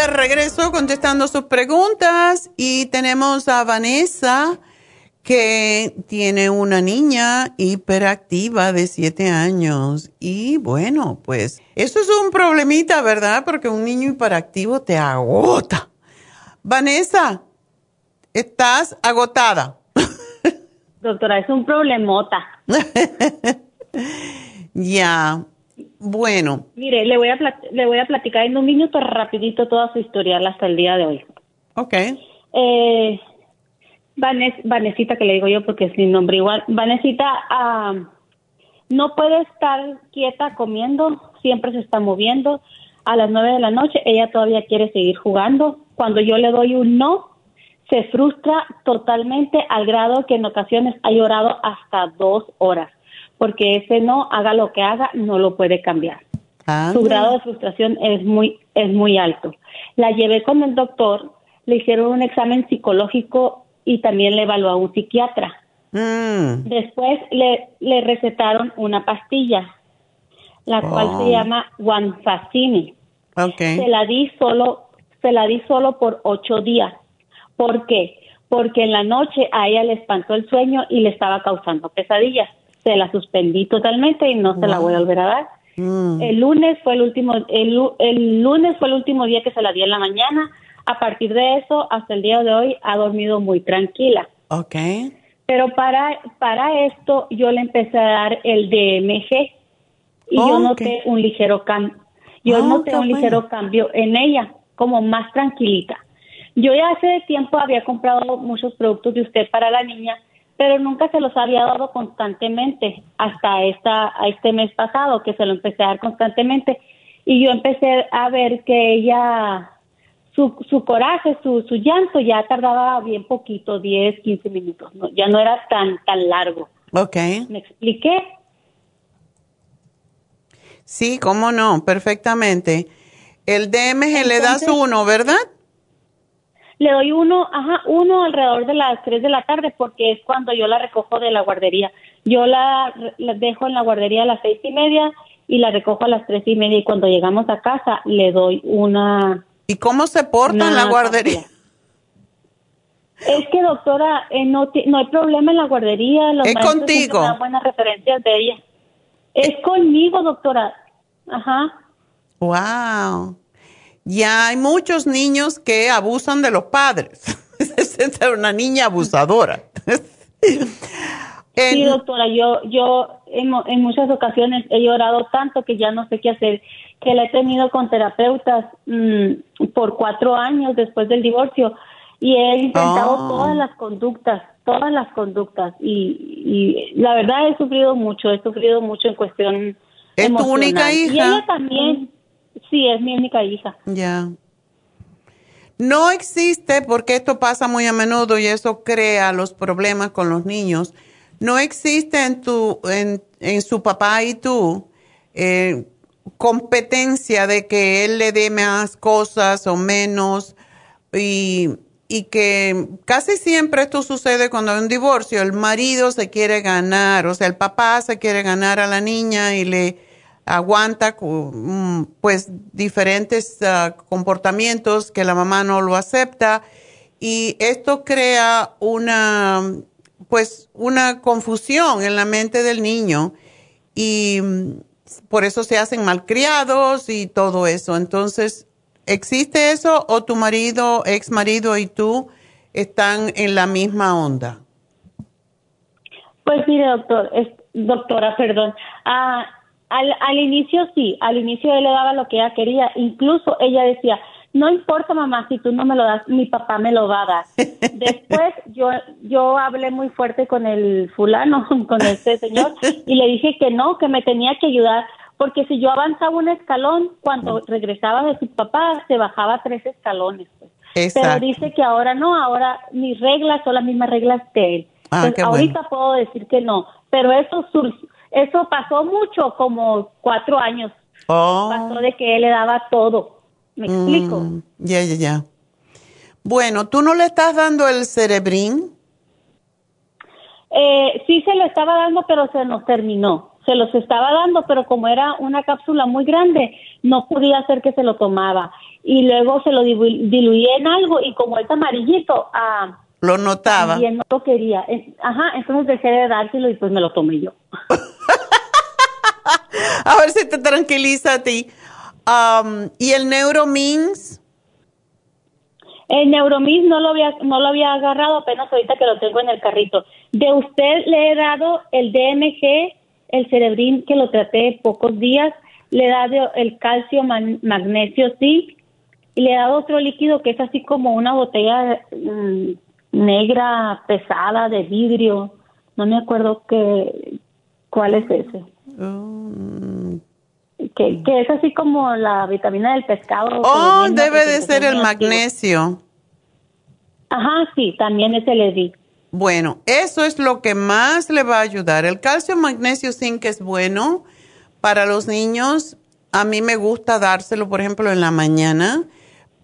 De regreso contestando sus preguntas y tenemos a Vanessa que tiene una niña hiperactiva de 7 años y bueno, pues eso es un problemita, ¿verdad? Porque un niño hiperactivo te agota. Vanessa, estás agotada. Doctora, es un problemota. Ya, bueno, Mire, le voy a le voy a platicar en un minuto rapidito toda su historial hasta el día de hoy. ok. Eh, Vanes, Vanesita, que le digo yo porque es mi nombre igual. Vanesita, no puede estar quieta comiendo, siempre se está moviendo. a las nueve de la noche, ella todavía quiere seguir jugando. Cuando yo le doy un no, se frustra totalmente al grado que en ocasiones ha llorado hasta dos horas, porque ese no, haga lo que haga, no lo puede cambiar. Su grado de frustración es muy, es muy alto. La llevé con el doctor, le hicieron un examen psicológico y también le evaluó a un psiquiatra. Mm. Después le, le recetaron una pastilla, la cual Oh. se llama Guanfacini. Okay. Se la di solo, se la di solo por ocho días. ¿Por qué? Porque en la noche a ella le espantó el sueño y le estaba causando pesadillas. Se la suspendí totalmente y no se la voy a volver a dar. Mm. El lunes fue el último, el, el lunes fue el último día que se la di en la mañana. A partir de eso, hasta el día de hoy, ha dormido muy tranquila. Ok. Pero para, para esto yo le empecé a dar el DMG y Oh, yo noté un ligero cambio. Yo Ah, noté un ligero cambio en ella, como más tranquilita. Yo ya hace tiempo había comprado muchos productos de usted para la niña, pero nunca se los había dado constantemente hasta esta, a este mes pasado que se lo empecé a dar constantemente y yo empecé a ver que ella su, su coraje, su, su llanto ya tardaba bien poquito, 10, 15 minutos, ¿no? ya no era tan, tan largo. Ok. ¿Me expliqué? Sí, cómo no, perfectamente. El DMG le das uno, ¿verdad? Le doy uno, ajá, uno alrededor de las 3 de la tarde porque es cuando yo la recojo de la guardería. Yo la, la dejo en la guardería a las seis y media y la recojo a las tres y media y cuando llegamos a casa le doy una... ¿Y cómo se porta en la guardería? Es que doctora, eh, no, no hay problema en la guardería. Los Es contigo. dan buenas referencias de ella. Es conmigo, doctora. Ajá. Wow. Ya hay muchos niños que abusan de los padres. Es una niña abusadora. Sí, doctora, yo, yo en, en muchas ocasiones he llorado tanto que ya no sé qué hacer, que la he tenido con terapeutas mm, por cuatro años después del divorcio y he intentado Oh. todas las conductas, todas las conductas y, y la verdad he sufrido mucho, he sufrido mucho en cuestión ¿Es tu única Y hija? ella también, sí, es mi única hija. Ya. No existe, porque esto pasa muy a menudo y eso crea los problemas con los niños. No existe en tu, en, en su papá y tú eh, competencia de que él le dé más cosas o menos y, y que casi siempre esto sucede cuando hay un divorcio. El marido se quiere ganar, o sea, el papá se quiere ganar a la niña y le aguanta mm, pues diferentes ah, comportamientos que la mamá no lo acepta y esto crea una pues una confusión en la mente del niño y mm, por eso se hacen malcriados y todo eso. Entonces, ¿existe eso o tu marido, ex marido y tú están en la misma onda? Pues mire, doctor, doctora, perdón. Ah, al, al inicio sí, al inicio él le daba lo que ella quería. Incluso ella decía, no importa mamá, si tú no me lo das, mi papá me lo va a dar. Después yo, yo hablé muy fuerte con el fulano, con este señor, y le dije que no, que me tenía que ayudar, porque si yo avanzaba un escalón, cuando regresaba de su papá, se bajaba tres escalones. pues. Pero dice que ahora no, ahora mis reglas son las mismas reglas de él. Ah, Entonces, bueno. ahorita puedo decir que no, pero eso sur- eso pasó mucho, como cuatro años. Oh. Pasó de que él le daba todo. ¿Me explico? Mm, Ya, ya, ya. Bueno, ¿tú no le estás dando el cerebrín? Eh, sí se lo estaba dando, pero se nos terminó. Se los estaba dando, pero como era una cápsula muy grande, no podía hacer que se lo tomaba. Y luego se lo dilu- diluí en algo y como es amarillito, ah, Lo notaba. también no lo quería. Ajá, entonces dejé de dárselo y pues me lo tomé yo. A ver si te tranquiliza a ti. Um, ¿Y el Neuromins? El Neuromis no lo había no lo había agarrado apenas ahorita que lo tengo en el carrito. De usted le he dado el DMG, el Cerebrin que lo traté pocos días, le he dado el calcio, man- magnesio, zinc y le he dado otro líquido que es así como una botella mm, negra pesada de vidrio. No me acuerdo qué cuál es ese. Mm, Que Que, que, es así como la vitamina del pescado. Oh, debe de ser el magnesio. Ajá, sí, también ese le di. Bueno, eso es lo que más le va a ayudar. El calcio, magnesio, zinc es bueno para los niños. A mí me gusta dárselo, por ejemplo, en la mañana,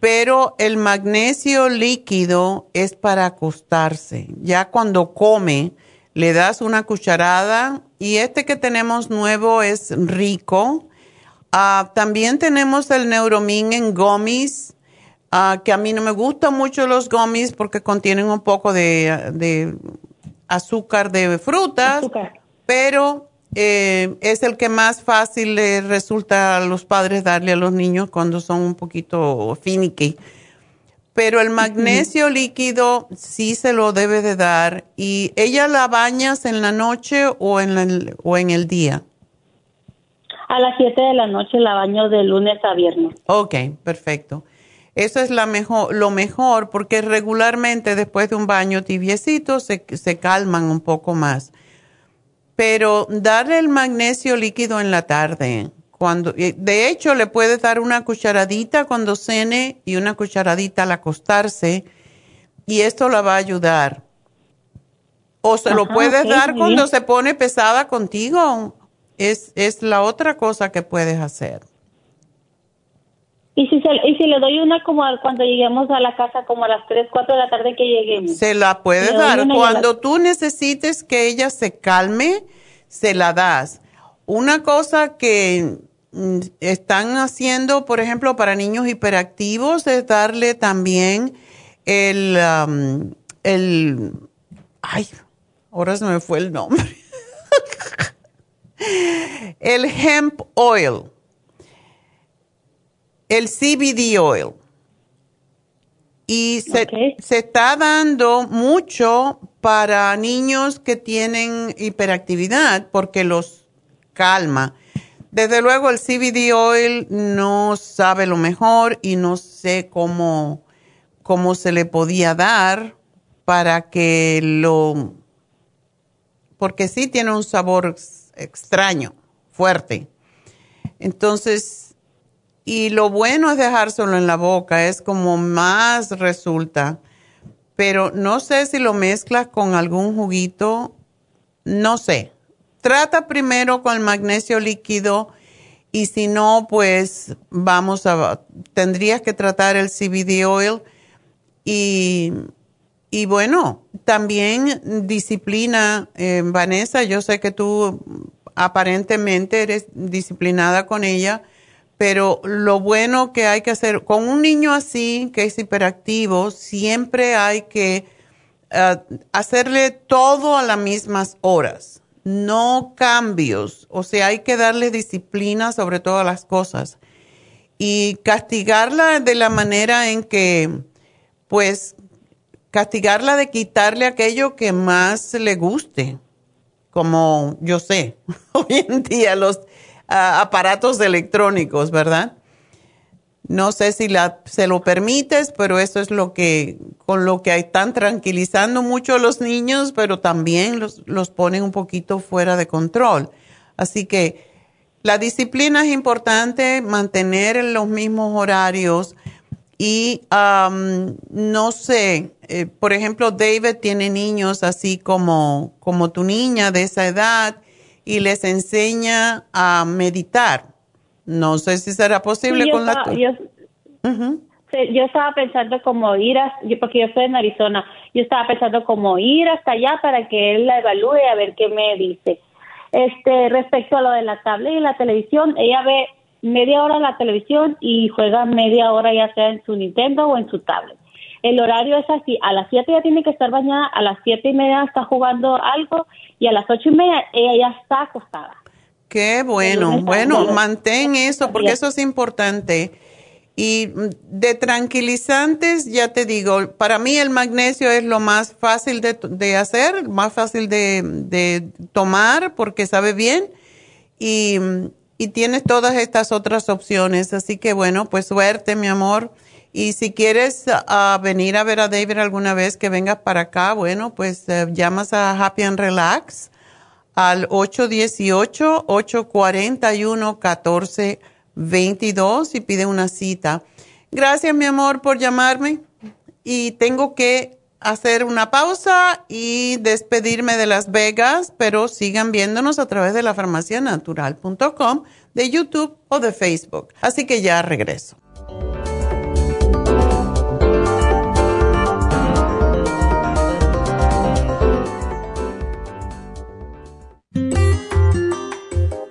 pero el magnesio líquido es para acostarse. Ya cuando come, le das una cucharada y este que tenemos nuevo es rico. Ah, también tenemos el Neuromin en gummies Ah, que a mí no me gustan mucho los gummies porque contienen un poco de, azúcar de frutas, pero eh, es el que más fácil le resulta a los padres darle a los niños cuando son un poquito finicky. Pero el magnesio líquido sí se lo debe de dar. ¿Y ella la bañas en la noche o en, el, o en el día? A las 7 de la noche la baño de lunes a viernes. Ok, perfecto. Eso es la mejor, lo mejor porque regularmente después de un baño tibiecito se, se calman un poco más. Pero darle el magnesio líquido en la tarde, cuando, de hecho le puedes dar una cucharadita cuando cene y una cucharadita al acostarse y esto la va a ayudar. O se lo puedes dar cuando se pone pesada contigo. Es, es la otra cosa que puedes hacer. ¿Y si, y si le doy una como cuando lleguemos a la casa, como a las 3, 4 de la tarde que lleguemos? Se la puedes dar. Cuando tú necesites que ella se calme, se la das. Una cosa que mm, están haciendo, por ejemplo, para niños hiperactivos, es darle también el, um, el, ay, ahora se me fue el nombre. el hemp oil el CBD oil. Y se, se, está dando mucho para niños que tienen hiperactividad porque los calma. Desde luego el CBD oil no sabe lo mejor y no sé cómo, cómo se le podía dar para que lo... porque sí tiene un sabor extraño, fuerte. Entonces, y lo bueno es dejárselo en la boca, es como más resulta. Pero no sé si lo mezclas con algún juguito, no sé. Trata primero con el magnesio líquido y si no, pues vamos a, tendrías que tratar el CBD oil y, y bueno, también disciplina, eh, Vanessa, yo sé que tú aparentemente eres disciplinada con ella pero lo bueno que hay que hacer con un niño así, que es hiperactivo, siempre hay que eh, hacerle todo a las mismas horas, no cambios. O sea, hay que darle disciplina sobre todas las cosas y castigarla de la manera en que, pues, castigarla de quitarle aquello que más le guste, como yo sé, hoy en día los aparatos electrónicos, ¿verdad? No sé si se lo permites, pero eso es lo que, con lo que están tranquilizando mucho a los niños, pero también los, los ponen un poquito fuera de control. Así que la disciplina es importante, mantener los mismos horarios y no sé, eh, por ejemplo, David tiene niños así como, como tu niña de esa edad y les enseña a meditar. No sé si será posible con la... Yo, yo estaba pensando como ir, a, porque yo estoy en Arizona, yo estaba pensando como ir hasta allá para que él la evalúe a ver qué me dice. Este, respecto a lo de la tablet y la televisión, ella ve media hora la televisión y juega media hora ya sea en su Nintendo o en su tablet. El horario es así, a las 7 ya tiene que estar bañada, a las siete y media está jugando algo y a las ocho y media ella ya está acostada. Qué bueno, bueno, mantén eso porque eso es importante. Y de tranquilizantes, ya te digo, para mí el magnesio es lo más fácil de, hacer, más fácil de, tomar porque sabe bien y, y tienes todas estas otras opciones. Así que bueno, pues suerte, mi amor. Y si quieres uh, venir a ver a David alguna vez que vengas para acá, bueno, pues uh, llamas a Happy and Relax al 818-841-1422 y pide una cita. Gracias, mi amor, por llamarme. Y tengo que hacer una pausa y despedirme de Las Vegas, pero sigan viéndonos a través de la farmacianatural.com, de YouTube o de Facebook. Así que ya regreso.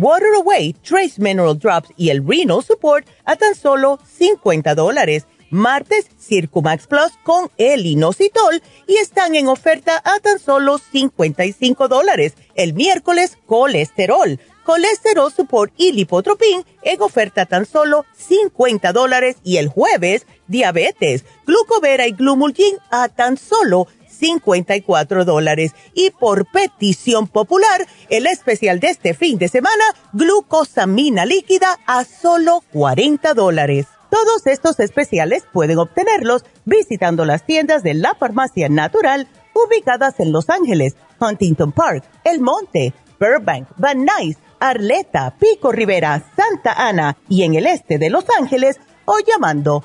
Water Away, Trace Mineral Drops y el Renal Support a tan solo 50 dólares. Martes, Circumax Plus con el inositol y están en oferta a tan solo 55 dólares. El miércoles, colesterol, colesterol support y lipotropin en oferta tan solo 50 dólares. Y el jueves, diabetes, glucovera y glumulgin a tan solo 54 dólares. Y por petición popular, el especial de este fin de semana, glucosamina líquida a solo 40 dólares. Todos estos especiales pueden obtenerlos visitando las tiendas de la farmacia natural ubicadas en Los Ángeles, Huntington Park, El Monte, Burbank, Van Nuys, Arleta, Pico Rivera, Santa Ana y en el este de Los Ángeles o llamando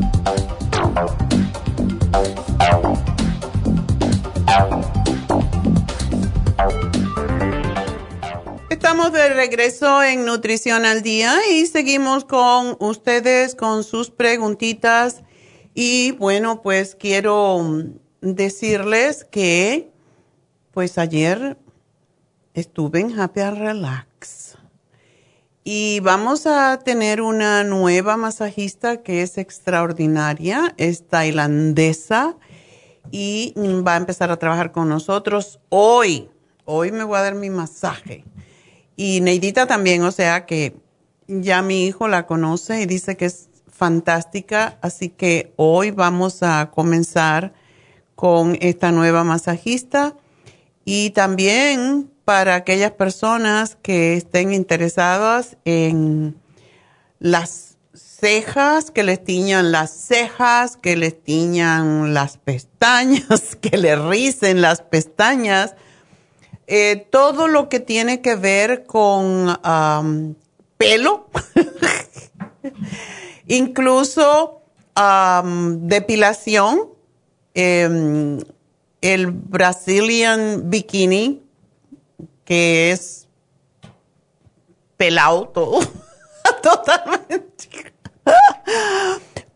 De regreso en Nutrición al Día y seguimos con ustedes con sus preguntitas. Y bueno, pues quiero decirles que pues ayer estuve en Happy Relax y vamos a tener una nueva masajista que es extraordinaria, es tailandesa y va a empezar a trabajar con nosotros hoy. Hoy me voy a dar mi masaje. Y Neidita también, o sea que ya mi hijo la conoce y dice que es fantástica, así que hoy vamos a comenzar con esta nueva masajista. Y también para aquellas personas que estén interesadas en las cejas, que les tiñan las cejas, que les tiñan las pestañas, que les ricen las pestañas, eh, todo lo que tiene que ver con pelo, incluso depilación, em, el Brazilian Bikini, que es pelado totalmente.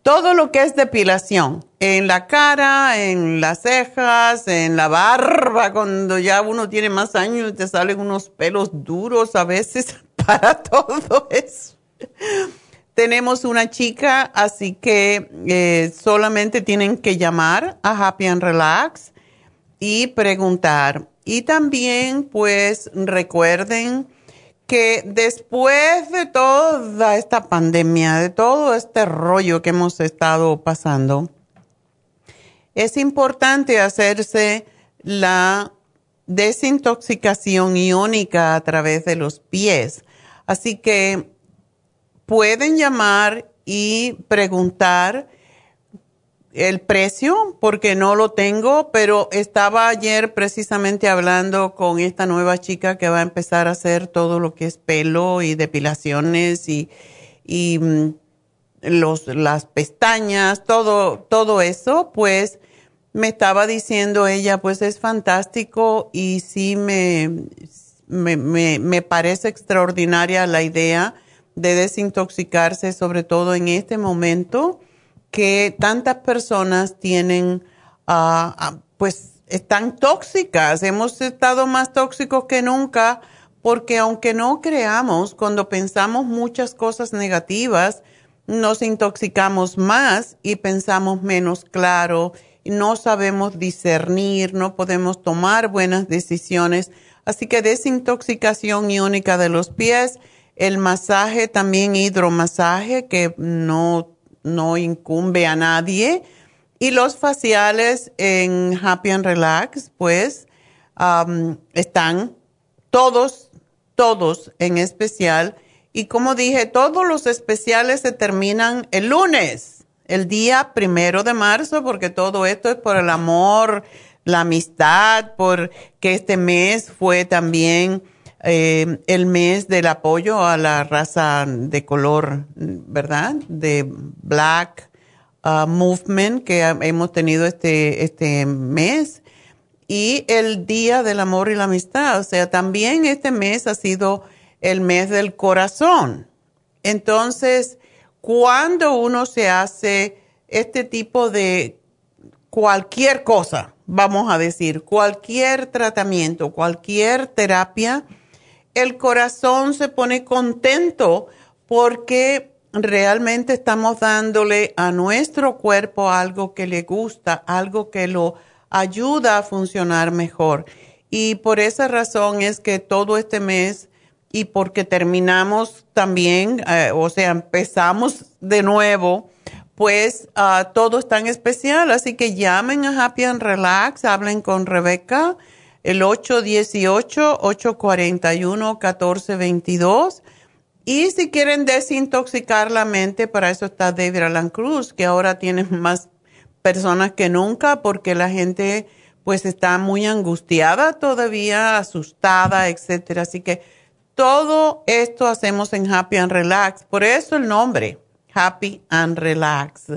Todo lo que es depilación, en la cara, en las cejas, en la barba, cuando ya uno tiene más años y te salen unos pelos duros a veces para todo eso. Tenemos una chica, así que eh, solamente tienen que llamar a Happy and Relax y preguntar. Y también, pues, recuerden que después de toda esta pandemia, de todo este rollo que hemos estado pasando, es importante hacerse la desintoxicación iónica a través de los pies. Así que pueden llamar y preguntar el precio porque no lo tengo, pero estaba ayer precisamente hablando con esta nueva chica que va a empezar a hacer todo lo que es pelo y depilaciones y, y mm, los, las pestañas, todo, todo eso, pues me estaba diciendo ella, pues es fantástico y sí me, me, me, me parece extraordinaria la idea de desintoxicarse, sobre todo en este momento que tantas personas tienen, ah, ah, pues están tóxicas, hemos estado más tóxicos que nunca, porque aunque no creamos, cuando pensamos muchas cosas negativas, nos intoxicamos más y pensamos menos claro, no sabemos discernir, no podemos tomar buenas decisiones. Así que desintoxicación iónica de los pies, el masaje también hidromasaje, que no no incumbe a nadie. Y los faciales en Happy and Relax, pues, están todos, todos en especial. Y como dije, todos los especiales se terminan el lunes, el día primero de marzo, porque todo esto es por el amor, la amistad, porque este mes fue también eh, el mes del apoyo a la raza de color, ¿verdad? De Black uh, Movement que hemos tenido este, este mes. Y el Día del Amor y la Amistad. O sea, también este mes ha sido el mes del corazón. Entonces, cuando uno se hace este tipo de cualquier cosa, vamos a decir, cualquier tratamiento, cualquier terapia, el corazón se pone contento porque realmente estamos dándole a nuestro cuerpo algo que le gusta, algo que lo ayuda a funcionar mejor. Y por esa razón es que todo este mes y porque terminamos también, eh, o sea, empezamos de nuevo, pues uh, todo es tan especial. Así que llamen a Happy and Relax, hablen con Rebeca el 818-841-1422. Y si quieren desintoxicar la mente, para eso está David Alan Cruz, que ahora tiene más personas que nunca porque la gente pues está muy angustiada todavía, asustada, etcétera. Así que todo esto hacemos en Happy and Relax. Por eso el nombre, Happy and Relax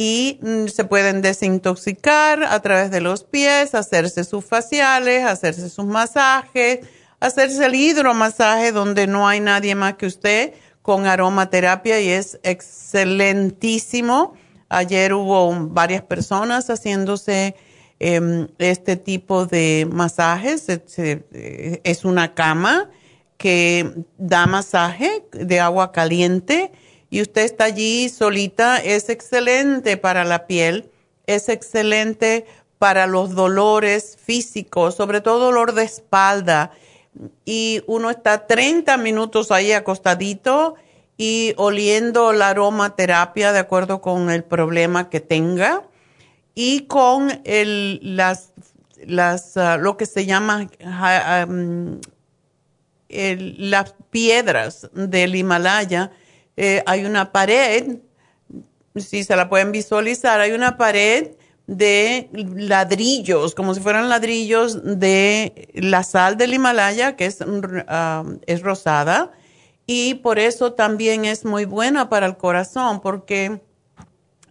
y mm, se pueden desintoxicar a través de los pies, hacerse sus faciales, hacerse sus masajes, hacerse el hidromasaje donde no hay nadie más que usted con aromaterapia y es excelentísimo. Ayer hubo varias personas haciéndose em, este tipo de masajes. Eh, es una cama que da masaje de agua caliente y usted está allí solita, es excelente para la piel, es excelente para los dolores físicos, sobre todo dolor de espalda. Y uno está 30 minutos ahí acostadito y oliendo la aromaterapia de acuerdo con el problema que tenga y con el, las, las, ah, lo que se llama las piedras del Himalaya. Eh, hay una pared, si se la pueden visualizar, hay una pared de ladrillos, como si fueran ladrillos de la sal del Himalaya, que es, ah, es rosada, y por eso también es muy buena para el corazón, porque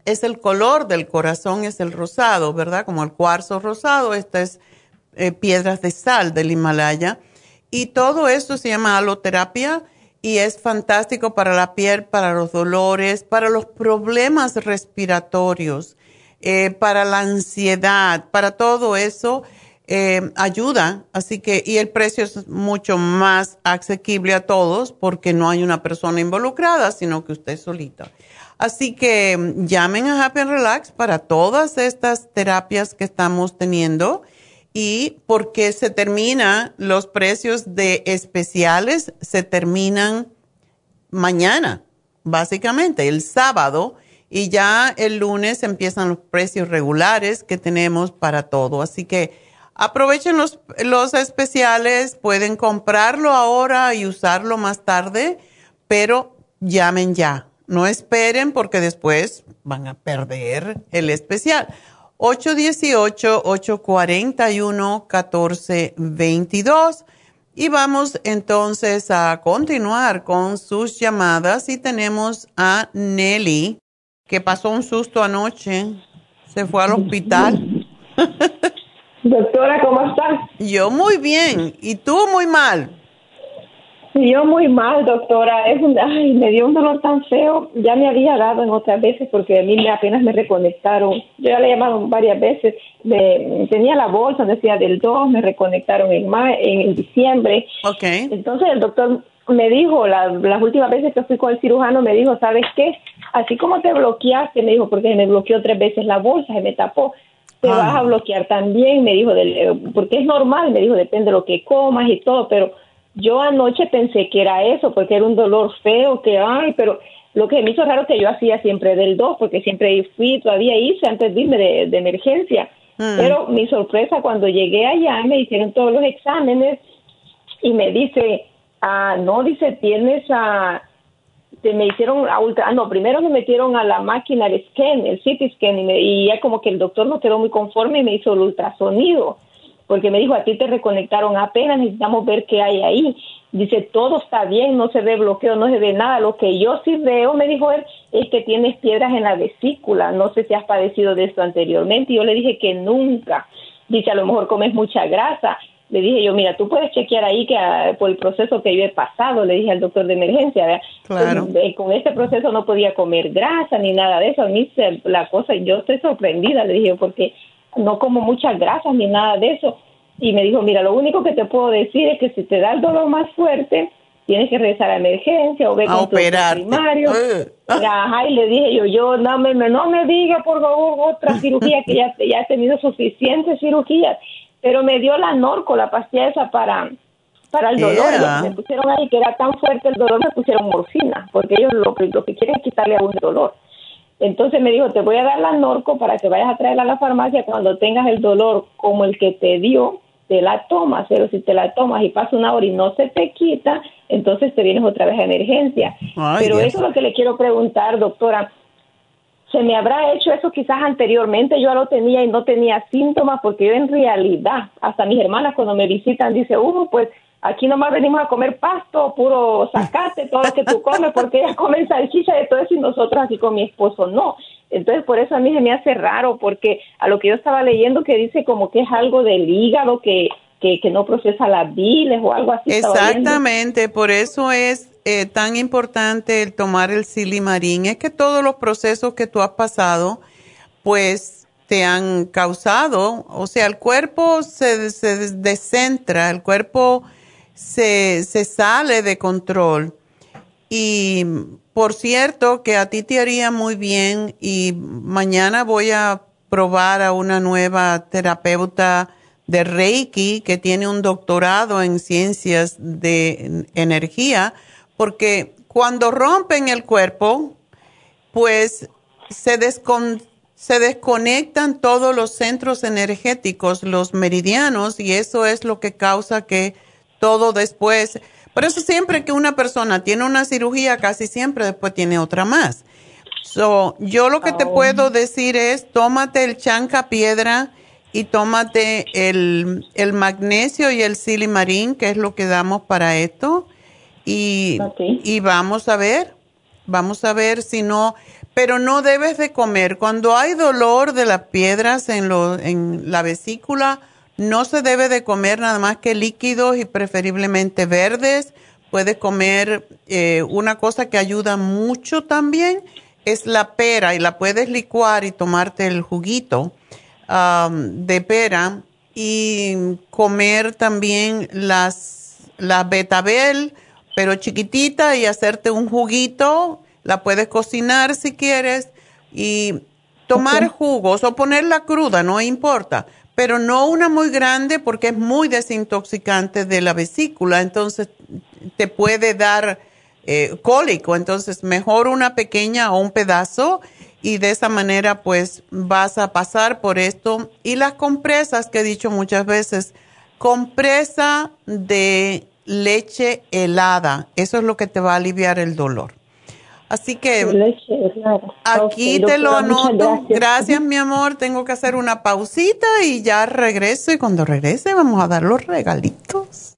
es el color del corazón, es el rosado, ¿verdad? Como el cuarzo rosado, esta es eh, piedras de sal del Himalaya. Y todo esto se llama aloterapia y es fantástico para la piel, para los dolores, para los problemas respiratorios, eh, para la ansiedad, para todo eso. Eh, ayuda, así que, y el precio es mucho más asequible a todos porque no hay una persona involucrada, sino que usted solita. Así que mm, llamen a Happy Relax para todas estas terapias que estamos teniendo y porque se termina, los precios de especiales se terminan mañana, básicamente, el sábado, y ya el lunes empiezan los precios regulares que tenemos para todo. Así que aprovechen los, los especiales, pueden comprarlo ahora y usarlo más tarde, pero llamen ya. No esperen porque después van a perder el especial. 818-841-1422. Y vamos entonces a continuar con sus llamadas y tenemos a Nelly, que pasó un susto anoche, se fue al hospital. Doctora, ¿cómo estás? Yo muy bien, y tú muy mal. Yo muy mal, doctora. Es un, ay, me dio un dolor tan feo. Ya me había dado en otras veces porque a mí me, apenas me reconectaron. Yo ya le llamaron varias veces. Me, tenía la bolsa, decía del 2, me reconectaron en, en, diciembre. Okay. Entonces el doctor me dijo, las últimas veces que fui con el cirujano, me dijo, ¿sabes qué? Así como te bloqueaste, me dijo, porque me bloqueó tres veces la bolsa, se me tapó te vas a bloquear también, me dijo, porque es normal, me dijo, depende de lo que comas y todo, pero yo anoche pensé que era eso, porque era un dolor feo, que ay, pero lo que me hizo raro que yo hacía siempre del 2, porque siempre fui, todavía hice antes de irme de, emergencia. Mm. Pero mi sorpresa cuando llegué allá, me hicieron todos los exámenes y me dice, ah, no, dice, tienes a, te me hicieron a ultra, ah, no, primero me metieron a la máquina el scan, el CT scan, y, y ya como que el doctor no quedó muy conforme y me hizo el ultrasonido porque me dijo, a ti te reconectaron apenas, necesitamos ver qué hay ahí. Dice, todo está bien, no se ve bloqueo, no se ve nada. Lo que yo sí veo, me dijo él, es que tienes piedras en la vesícula. No sé si has padecido de esto anteriormente. Y yo le dije que nunca. Dice, a lo mejor comes mucha grasa. Le dije yo, mira, tú puedes chequear ahí que ah, por el proceso que yo he pasado, le dije al doctor de emergencia, claro. Pues, con este proceso no podía comer grasa ni nada de eso. A mí la cosa, yo estoy sorprendida, le dije, porque no como muchas grasas ni nada de eso. Y me dijo, mira, lo único que te puedo decir es que si te da el dolor más fuerte, tienes que regresar a emergencia o ver con tu primario. Ajá, y le dije yo, yo no me, no me diga por favor otra cirugía que ya, ya he tenido suficientes cirugías, pero me dio la norco, la pastilla esa para para el dolor. Me pusieron ahí que era tan fuerte el dolor, me pusieron morfina, porque ellos lo, lo que quieren es quitarle a un dolor. Entonces me dijo, te voy a dar la Norco para que vayas a traerla a la farmacia cuando tengas el dolor como el que te dio, te la tomas, pero si te la tomas y pasa una hora y no se te quita, entonces te vienes otra vez a emergencia. pero eso es lo que le quiero preguntar, doctora. ¿Se me habrá hecho eso quizás anteriormente? Yo lo tenía y no tenía síntomas porque yo en realidad, hasta mis hermanas cuando me visitan, dice, uh, pues Aquí nomás venimos a comer pasto, puro sacate, todo lo que tú comes, porque ellas comen salchicha y todo eso y nosotros aquí con mi esposo no. Entonces por eso a mí se me hace raro, porque a lo que yo estaba leyendo que dice como que es algo del hígado que, que, no procesa las biles o algo así. Exactamente, por eso es eh, tan importante el tomar el silimarín. Es que todos los procesos que tú has pasado, pues te han causado, o sea, el cuerpo se, se descentra, el cuerpo se, se sale de control. Y por cierto, que a ti te haría muy bien y mañana voy a probar a una nueva terapeuta de Reiki que tiene un doctorado en ciencias de energía, porque cuando rompen el cuerpo, pues se, se desconectan todos los centros energéticos, los meridianos, y eso es lo que causa que todo después... Por eso siempre que una persona tiene una cirugía, casi siempre después tiene otra más. So, yo lo que te oh. puedo decir es, tómate el chanca piedra y tómate el, el magnesio y el silimarín, que es lo que damos para esto. Y, y vamos a ver, vamos a ver si no, pero no debes de comer. Cuando hay dolor de las piedras en, lo, en la vesícula, no se debe de comer nada más que líquidos y preferiblemente verdes. Puedes comer eh, una cosa que ayuda mucho también es la pera y la puedes licuar y tomarte el juguito um, de pera y comer también las, la betabel, pero chiquitita y hacerte un juguito. La puedes cocinar si quieres y tomar jugos o ponerla cruda, no importa, pero no una muy grande porque es muy desintoxicante de la vesícula, entonces te puede dar eh, cólico. Entonces, mejor una pequeña o un pedazo y de esa manera pues vas a pasar por esto. Y las compresas que he dicho muchas veces, compresa de leche helada, eso es lo que te va a aliviar el dolor. Así que aquí te lo anoto. Gracias. mi amor. Tengo que hacer una pausita y ya regreso. Y cuando regrese vamos a dar los regalitos.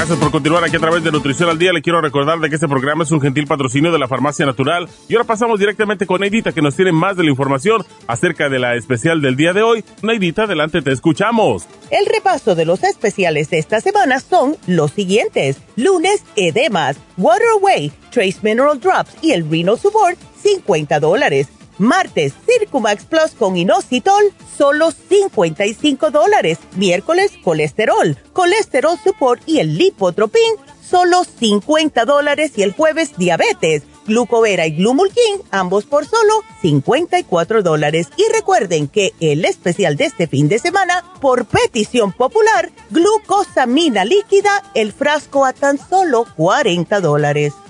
Gracias por continuar aquí a través de Nutrición al Día. Le quiero recordar de que este programa es un gentil patrocinio de la Farmacia Natural. Y ahora pasamos directamente con Neidita, que nos tiene más de la información acerca de la especial del día de hoy. Neidita, adelante, te escuchamos. El repaso de los especiales de esta semana son los siguientes. Lunes, edemas, Waterway, Trace Mineral Drops y el Renal Support, 50 dólares. Martes, Circumax Plus con inositol, solo 55 dólares. Miércoles, colesterol, colesterol support y el lipotropin, solo 50 dólares. Y el jueves, diabetes, glucovera y glumulkin, ambos por solo 54 dólares. Y recuerden que el especial de este fin de semana, por petición popular, glucosamina líquida, el frasco a tan solo 40 dólares.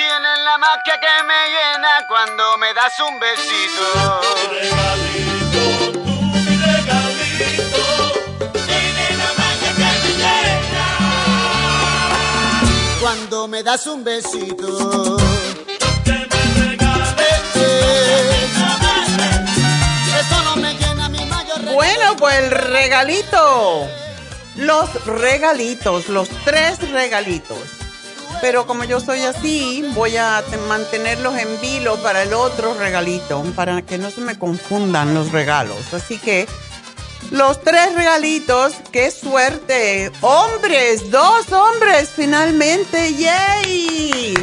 Tienes la magia que me llena cuando me das un besito. Tu regalito, tu regalito. Tienes la magia que me llena. Cuando me das un besito. Que me regalaste. Eso no me llena mi mayor Bueno, pues el regalito. Los regalitos, los tres regalitos pero como yo soy así, voy a mantenerlos en vilo para el otro regalito, para que no se me confundan los regalos. Así que los tres regalitos, qué suerte. Hombres, dos hombres finalmente, ¡yay!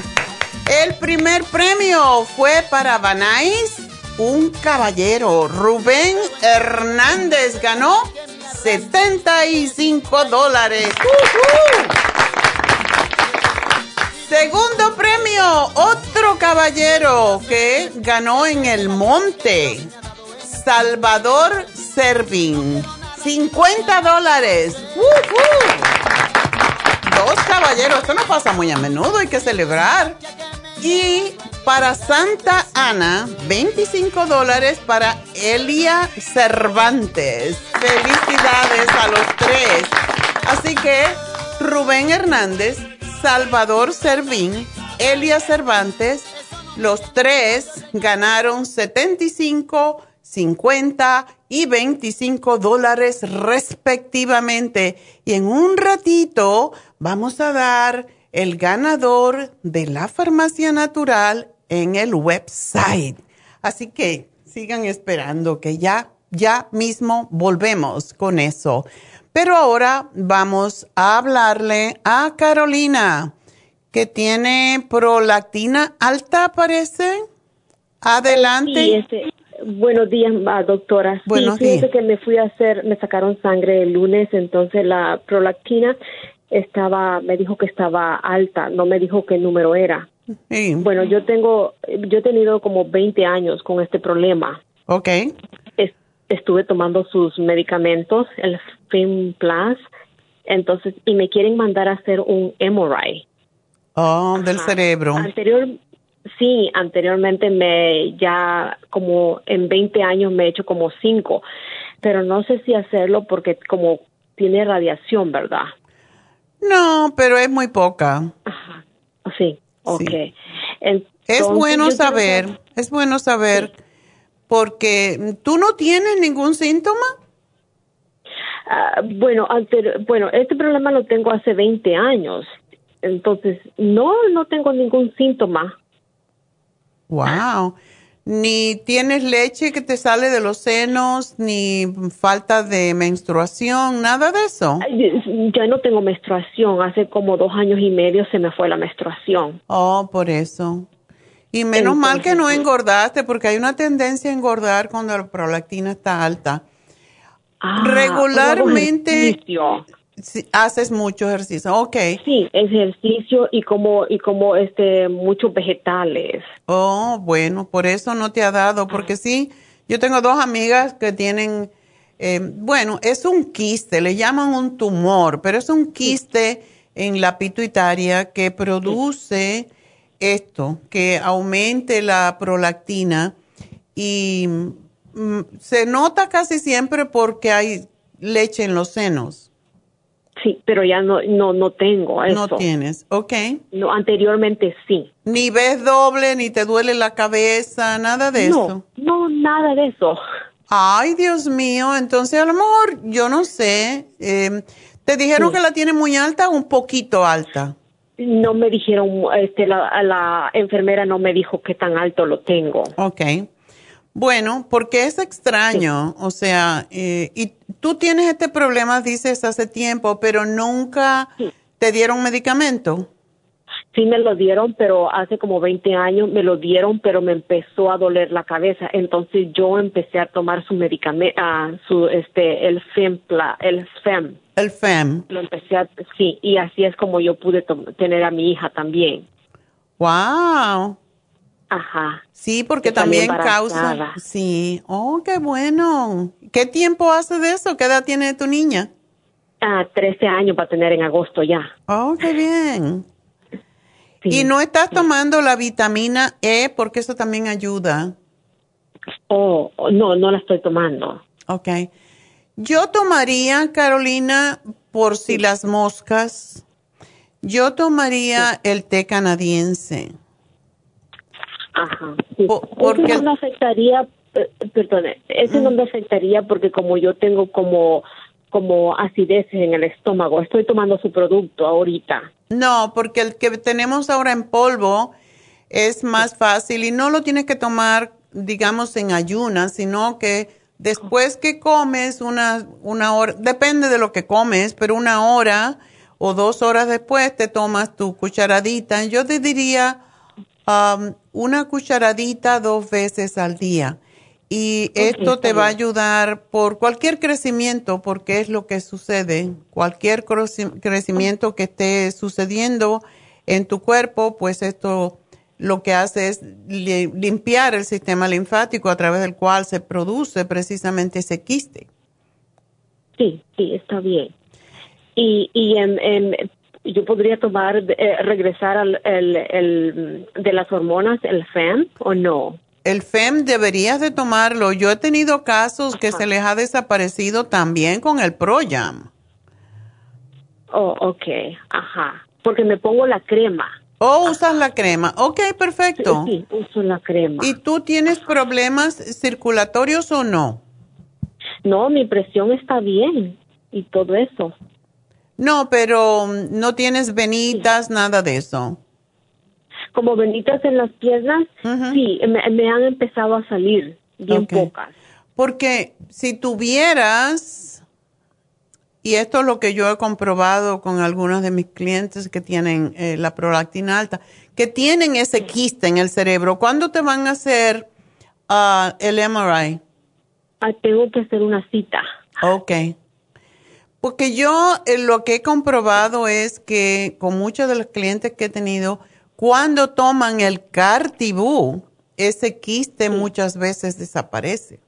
El primer premio fue para Banais, un caballero. Rubén Hernández ganó 75 dólares. Segundo otro caballero que ganó en el monte, Salvador Servín, 50 dólares. Dos caballeros, esto no pasa muy a menudo, hay que celebrar. Y para Santa Ana, 25 dólares para Elia Cervantes. Felicidades a los tres. Así que Rubén Hernández, Salvador Servín, Elia Cervantes, los tres ganaron 75, 50 y 25 dólares respectivamente. Y en un ratito vamos a dar el ganador de la farmacia natural en el website. Así que sigan esperando que ya, ya mismo volvemos con eso. Pero ahora vamos a hablarle a Carolina, que tiene prolactina alta, parece. Adelante. Sí, este, buenos días, doctora. Buenos sí, días. que me fui a hacer, me sacaron sangre el lunes, entonces la prolactina estaba, me dijo que estaba alta, no me dijo qué número era. Bueno, yo tengo, yo he tenido como 20 años con este problema. Ok. estuve tomando sus medicamentos, el Film Plus, entonces, y me quieren mandar a hacer un MRI. Oh, del cerebro. Anterior, sí, anteriormente me, ya como en 20 años me he hecho como 5, pero no sé si hacerlo porque como tiene radiación, ¿verdad? No, pero es muy poca. Ajá. Sí, ok. es bueno saber, es bueno saber, porque tú no tienes ningún síntoma. Ah, bueno, bueno, este problema lo tengo hace 20 años, entonces no, no tengo ningún síntoma. Wow ni tienes leche que te sale de los senos, ni falta de menstruación, nada de eso. Ya no tengo menstruación, hace como dos años y medio se me fue la menstruación. Oh, por eso. Y menos mal que no engordaste, porque hay una tendencia a engordar cuando la prolactina está alta. Ah, Regularmente haces mucho ejercicio, ok. Sí, ejercicio y como y como este muchos vegetales. Oh, bueno, por eso no te ha dado, porque sí, yo tengo dos amigas que tienen, eh, bueno, es un quiste, le llaman un tumor, pero es un quiste en la pituitaria que produce esto, que aumente la prolactina y mm, se nota casi siempre porque hay leche en los senos. Sí, pero ya no, no, no tengo eso. No tienes, ok. No, anteriormente sí. Ni ves doble, ni te duele la cabeza, nada de eso. No, nada de eso. Ay, Dios mío, entonces a lo mejor, yo no sé, em, ¿te dijeron que la tiene muy alta o un poquito alta? No me dijeron, este, la, la enfermera no me dijo qué tan alto lo tengo. Ok. Bueno, porque es extraño, o sea, eh, y tú tienes este problema, dices, hace tiempo, pero nunca te dieron medicamento. Sí me lo dieron, pero hace como 20 años me lo dieron, pero me empezó a doler la cabeza. Entonces yo empecé a tomar su medicamento, uh, su, este, el FEMPLA, el FEM. El FEM. Lo empecé a, sí, y así es como yo pude tener a mi hija también. Wow. Ajá. Sí, porque también causa. Sí. Oh, qué bueno. ¿Qué tiempo hace de eso? ¿Qué edad tiene tu niña? Ah, 13 años va a tener en agosto ya. Oh, qué bien. y no estás tomando la vitamina E porque eso también ayuda. Oh, no, no la estoy tomando. Ok. Yo tomaría, Carolina, por si las moscas, yo tomaría el té canadiense. Ajá. porque no me afectaría, eh, perdone, eso no me afectaría porque como yo tengo como como acidez en el estómago, estoy tomando su producto ahorita. No, porque el que tenemos ahora en polvo es más fácil y no lo tienes que tomar, digamos, en ayunas, sino que después que comes una, una hora, depende de lo que comes, pero una hora o dos horas después te tomas tu cucharadita. Yo te diría una cucharadita dos veces al día. Y esto te va a ayudar por cualquier crecimiento, porque es lo que sucede, cualquier crecimiento que esté sucediendo en tu cuerpo, pues esto lo que hace es limpiar el sistema linfático a través del cual se produce precisamente ese quiste. Sí, sí, está bien. Y, y yo podría tomar, eh, regresar al el, de las hormonas, el FEM, o no? El FEM deberías de tomarlo. Yo he tenido casos que se les ha desaparecido también con el Proyam. Oh, ok, ajá. Porque me pongo la crema. Oh, usas la crema. Ok, perfecto. Sí, uso la crema. ¿Y tú tienes problemas circulatorios o no? No, mi presión está bien y todo eso. No, pero no tienes venitas, nada de eso. Como venitas en las piernas, sí, me, han empezado a salir bien pocas. Porque si tuvieras, y esto es lo que yo he comprobado con algunos de mis clientes que tienen eh, la prolactina alta, que tienen ese quiste en el cerebro, ¿cuándo te van a hacer uh, el MRI? Ah, tengo que hacer una cita. Ok. Porque yo eh, lo que he comprobado es que con muchos de los clientes que he tenido, cuando toman el Cartibú, ese quiste muchas veces desaparece.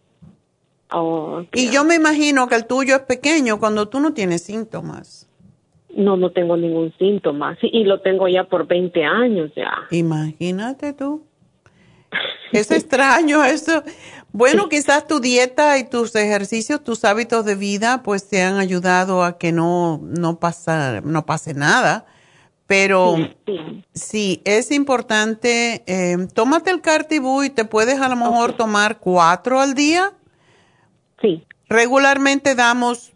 Oh, y yo me imagino que el tuyo es pequeño cuando tú no tienes síntomas. No, no tengo ningún síntoma. Sí, y lo tengo ya por 20 años ya. Imagínate tú. Es extraño eso. Bueno, quizás tu dieta y tus ejercicios, tus hábitos de vida, pues te han ayudado a que no, no, pasa, no pase nada. Pero sí, es importante, eh, tómate el Cartibú y te puedes a lo mejor tomar cuatro al día. Sí. Regularmente damos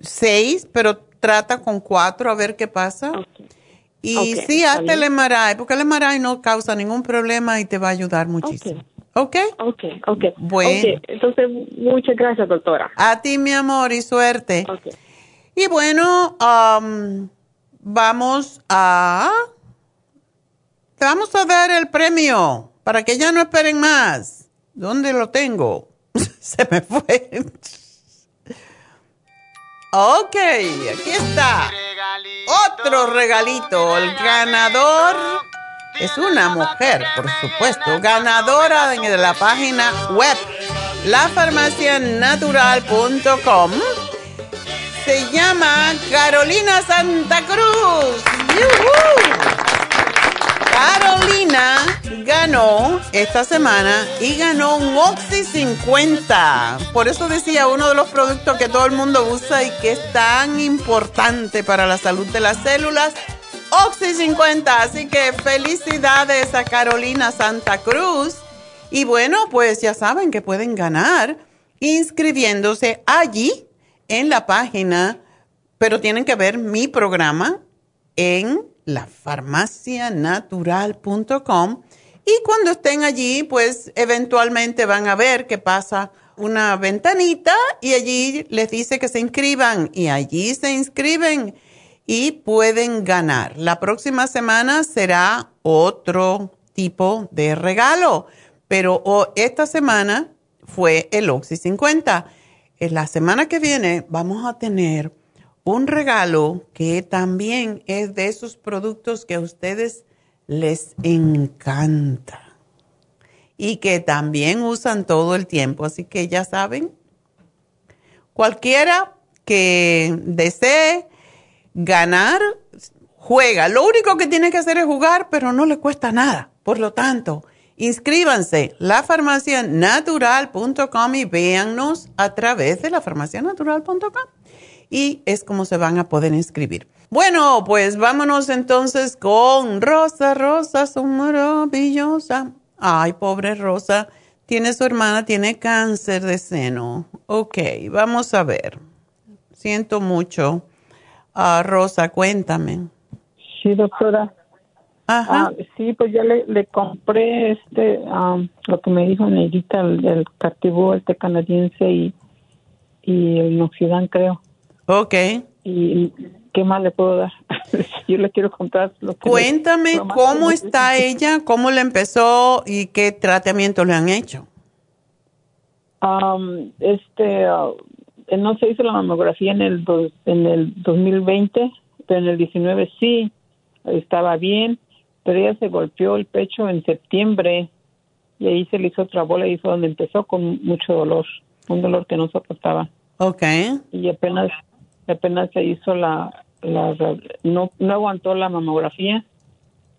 seis, pero trata con cuatro a ver qué pasa. Y sí, hazte el MRI, porque el MRI no causa ningún problema y te va a ayudar muchísimo. ¿Ok? Ok, ok. Bueno. Entonces, muchas gracias, doctora. A ti, mi amor, y suerte. Y bueno, um, vamos a... Te vamos a dar el premio para que ya no esperen más. ¿Dónde lo tengo? Se me fue. ok, aquí está. Otro regalito. El ganador es una mujer, por supuesto, ganadora de la página web lafarmacianatural.com. Se llama Carolina Santa Cruz. Carolina ganó esta semana y ganó un Oxy 50. Por eso decía uno de los productos que todo el mundo usa y que es tan importante para la salud de las células Oxy 50. Así que felicidades a Carolina Santa Cruz. Y bueno, pues ya saben que pueden ganar inscribiéndose allí en la página, pero tienen que ver mi programa en lafarmacianatural.com y cuando estén allí, pues eventualmente van a ver que pasa una ventanita y allí les dice que se inscriban y allí se inscriben y pueden ganar. La próxima semana será otro tipo de regalo, pero esta semana fue el Oxy 50. En la semana que viene vamos a tener un regalo que también es de esos productos que a ustedes les encanta y que también usan todo el tiempo. Así que ya saben, cualquiera que desee ganar, juega. Lo único que tiene que hacer es jugar, pero no le cuesta nada. Por lo tanto, inscríbanse lafarmacianatural.com y véannos a través de lafarmacianatural.com. Y es como se van a poder inscribir. Bueno, pues vámonos entonces con Rosa. Rosa, son maravillosa. Ay, pobre Rosa. Tiene su hermana, tiene cáncer de seno. Ok, vamos a ver. Siento mucho. Ah, Rosa, cuéntame. Sí, doctora. Ajá. Ah, sí, pues ya le, le compré este, lo que me dijo Negrita, el, el cartibú, este canadiense y, y el inoxidán, creo. Ok. ¿Y qué más le puedo dar? Yo le quiero comprar lo que Cuéntame cómo está ella, cómo le empezó y qué tratamiento le han hecho. Um, este, uh, no se hizo la mamografía en el, en el 2020, pero en el 19 sí, estaba bien, pero ella se golpeó el pecho en septiembre y ahí se le hizo otra bola y fue donde empezó con mucho dolor, un dolor que no soportaba. Ok. Y apenas, apenas se hizo la, la no, no aguantó la mamografía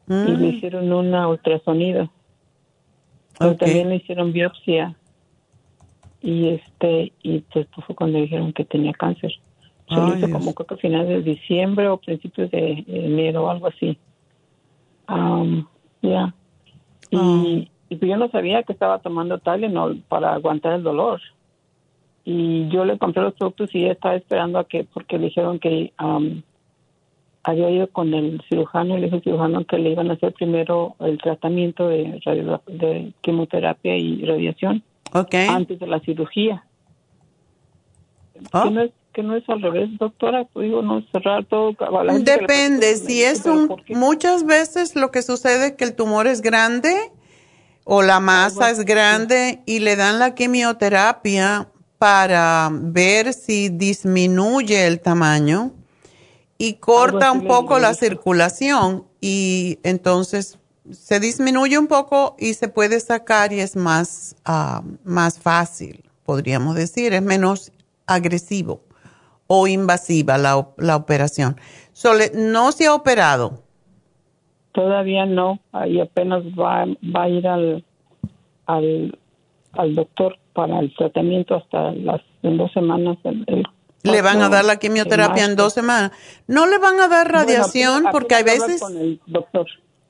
y le Mm. hicieron una ultrasonido. Pero también le hicieron biopsia y este y pues fue cuando dijeron que tenía cáncer. Se lo hizo como creo que a finales de diciembre o principios de enero o algo así. Um, ya. Y, Ah. y pues yo no sabía que estaba tomando Tylenol para aguantar el dolor. Y yo le compré los productos y estaba esperando a que, porque le dijeron que um, había ido con el cirujano y le dijo el cirujano que le iban a hacer primero el tratamiento de, de quimioterapia y radiación Okay. antes de la cirugía. Oh. Que, no es, que no es al revés, doctora, Pues digo, no cerrar todo. Depende, si es un, muchas veces lo que sucede es que el tumor es grande o la masa es grande y le dan la quimioterapia para ver si disminuye el tamaño y corta un poco la circulación y entonces se disminuye un poco y se puede sacar y es más, ah, más fácil, podríamos decir, es menos agresivo o invasiva la, la operación. Sole, no se ha operado. Todavía no, ahí apenas va, va a ir al, al, al doctor para el tratamiento hasta las en dos semanas. el- el Le van a dar la quimioterapia en dos semanas. No le van a dar radiación porque hay veces... con el doctor.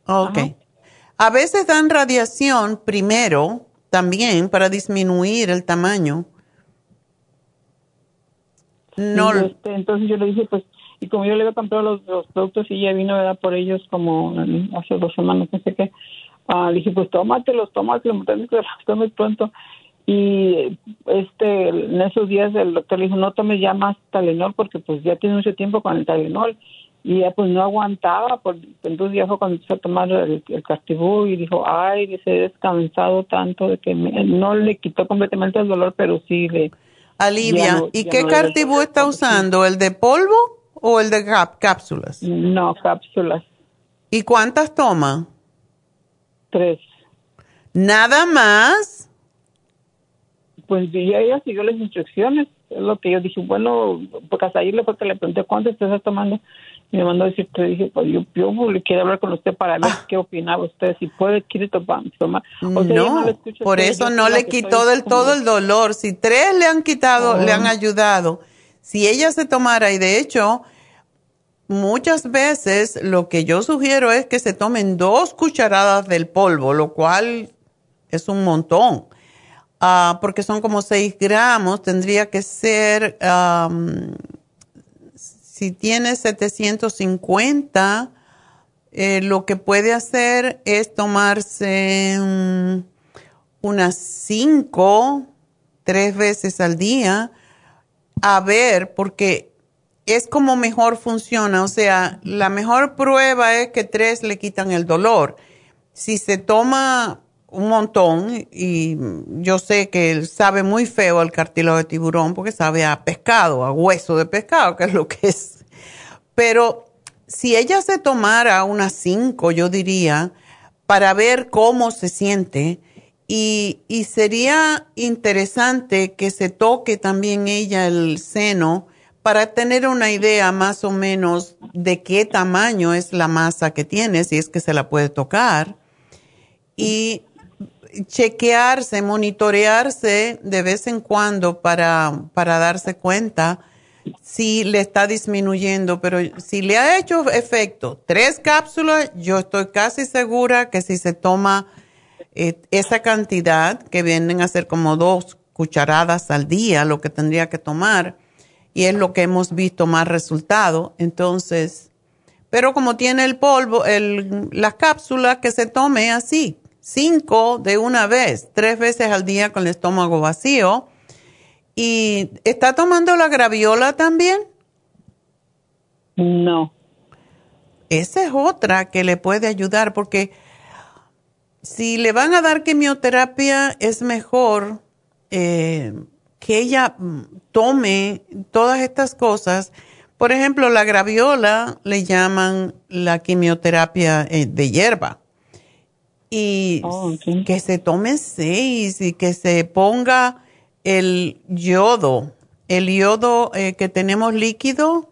Ok. A veces dan radiación primero también para disminuir el tamaño. No, este, entonces yo le dije, pues, y como yo le había comprado los, los productos y ella vino ¿verdad? por ellos como hace dos semanas, no sé qué, ah, le dije, pues tómatelos, tómatelos, tienes que los tomes pronto. Y este, en esos días el doctor le dijo, no tomes ya más Talenol porque pues ya tiene mucho tiempo con el Talenol. Y ella pues no aguantaba, por, entonces ya fue cuando empezó a tomar el, el Cartibú y dijo, ay, dice, he descansado tanto de que me- no le quitó completamente el dolor, pero sí le... alivia. no- ¿Y qué no cartibú está usando? ¿El de polvo o el de cap- cápsulas? No, cápsulas. ¿Y cuántas toma? Tres. ¿Nada más? Pues y ella siguió las instrucciones. Es lo que yo dije, bueno, porque hasta ahí le fue que le pregunté cuánto estás tomando. Me mandó a decir, que dije, pues yo, yo le quiero hablar con usted para ver qué opinaba usted, si puede, quiere tomar. tomar. O sea, yo no, por eso no le quitó del todo el dolor. Si tres le han quitado, le han Oh. ayudado. Si ella se tomara, y de hecho, muchas veces lo que yo sugiero es que se tomen dos cucharadas del polvo, lo cual es un montón. Ah, porque son como 6 gramos, tendría que ser, am, si tiene 750, eh, lo que puede hacer es tomarse mm, unas 5, tres veces al día, a ver, porque es como mejor funciona. O sea, la mejor prueba es que tres le quitan el dolor. Si se toma un montón, y yo sé que sabe muy feo el cartílago de tiburón porque sabe a pescado, a hueso de pescado, que es lo que es. Pero si ella se tomara unas cinco, yo diría, para ver cómo se siente, y, y sería interesante que se toque también ella el seno para tener una idea más o menos de qué tamaño es la masa que tiene, si es que se la puede tocar. Y chequearse, monitorearse de vez en cuando para, para darse cuenta si le está disminuyendo, pero si le ha hecho efecto tres cápsulas, yo estoy casi segura que si se toma eh, esa cantidad, que vienen a ser como dos cucharadas al día, lo que tendría que tomar, y es lo que hemos visto más resultado, entonces, pero como tiene el polvo, el, las cápsulas, que se tome así, cinco de una vez, tres veces al día con el estómago vacío. ¿Y está tomando la graviola también? No. Esa es otra que le puede ayudar porque si le van a dar quimioterapia es mejor eh, que ella mm, tome todas estas cosas. Por ejemplo, la graviola le llaman la quimioterapia eh, de hierba. Y Oh, que se tome seis y que se ponga el yodo, el yodo eh, que tenemos líquido,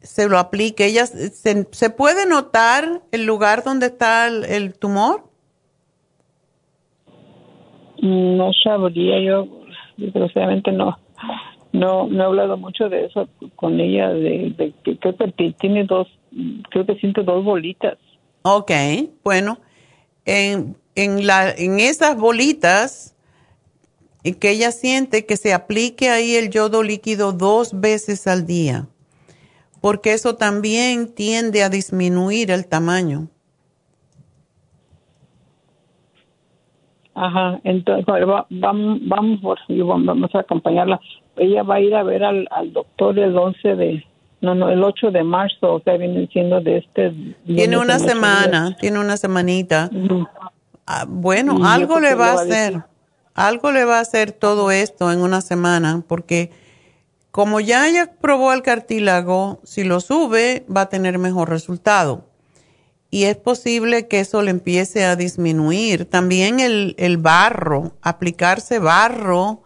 se lo aplique. Ella, se, ¿Se puede notar el lugar donde está el, el tumor? No sabría, yo desgraciadamente no, no, no he hablado mucho de eso con ella, de, de que creo que tiene dos, creo que siento dos bolitas. Ok, bueno, en, en, la, en esas bolitas y que ella siente que se aplique ahí el yodo líquido dos veces al día, porque eso también tiende a disminuir el tamaño. Ajá, entonces va- vamos, vamos, vamos a acompañarla. Ella va a ir a ver al, al doctor el 11 de, no, no, el 8 de marzo, o sea, viene siendo de este. Tiene una semana, tiene una semanita. Ah, bueno, Y algo le va a hacer, algo le va a hacer todo esto en una semana, porque como ya ella probó el cartílago, si lo sube va a tener mejor resultado. Y es posible que eso le empiece a disminuir. También el, el barro, aplicarse barro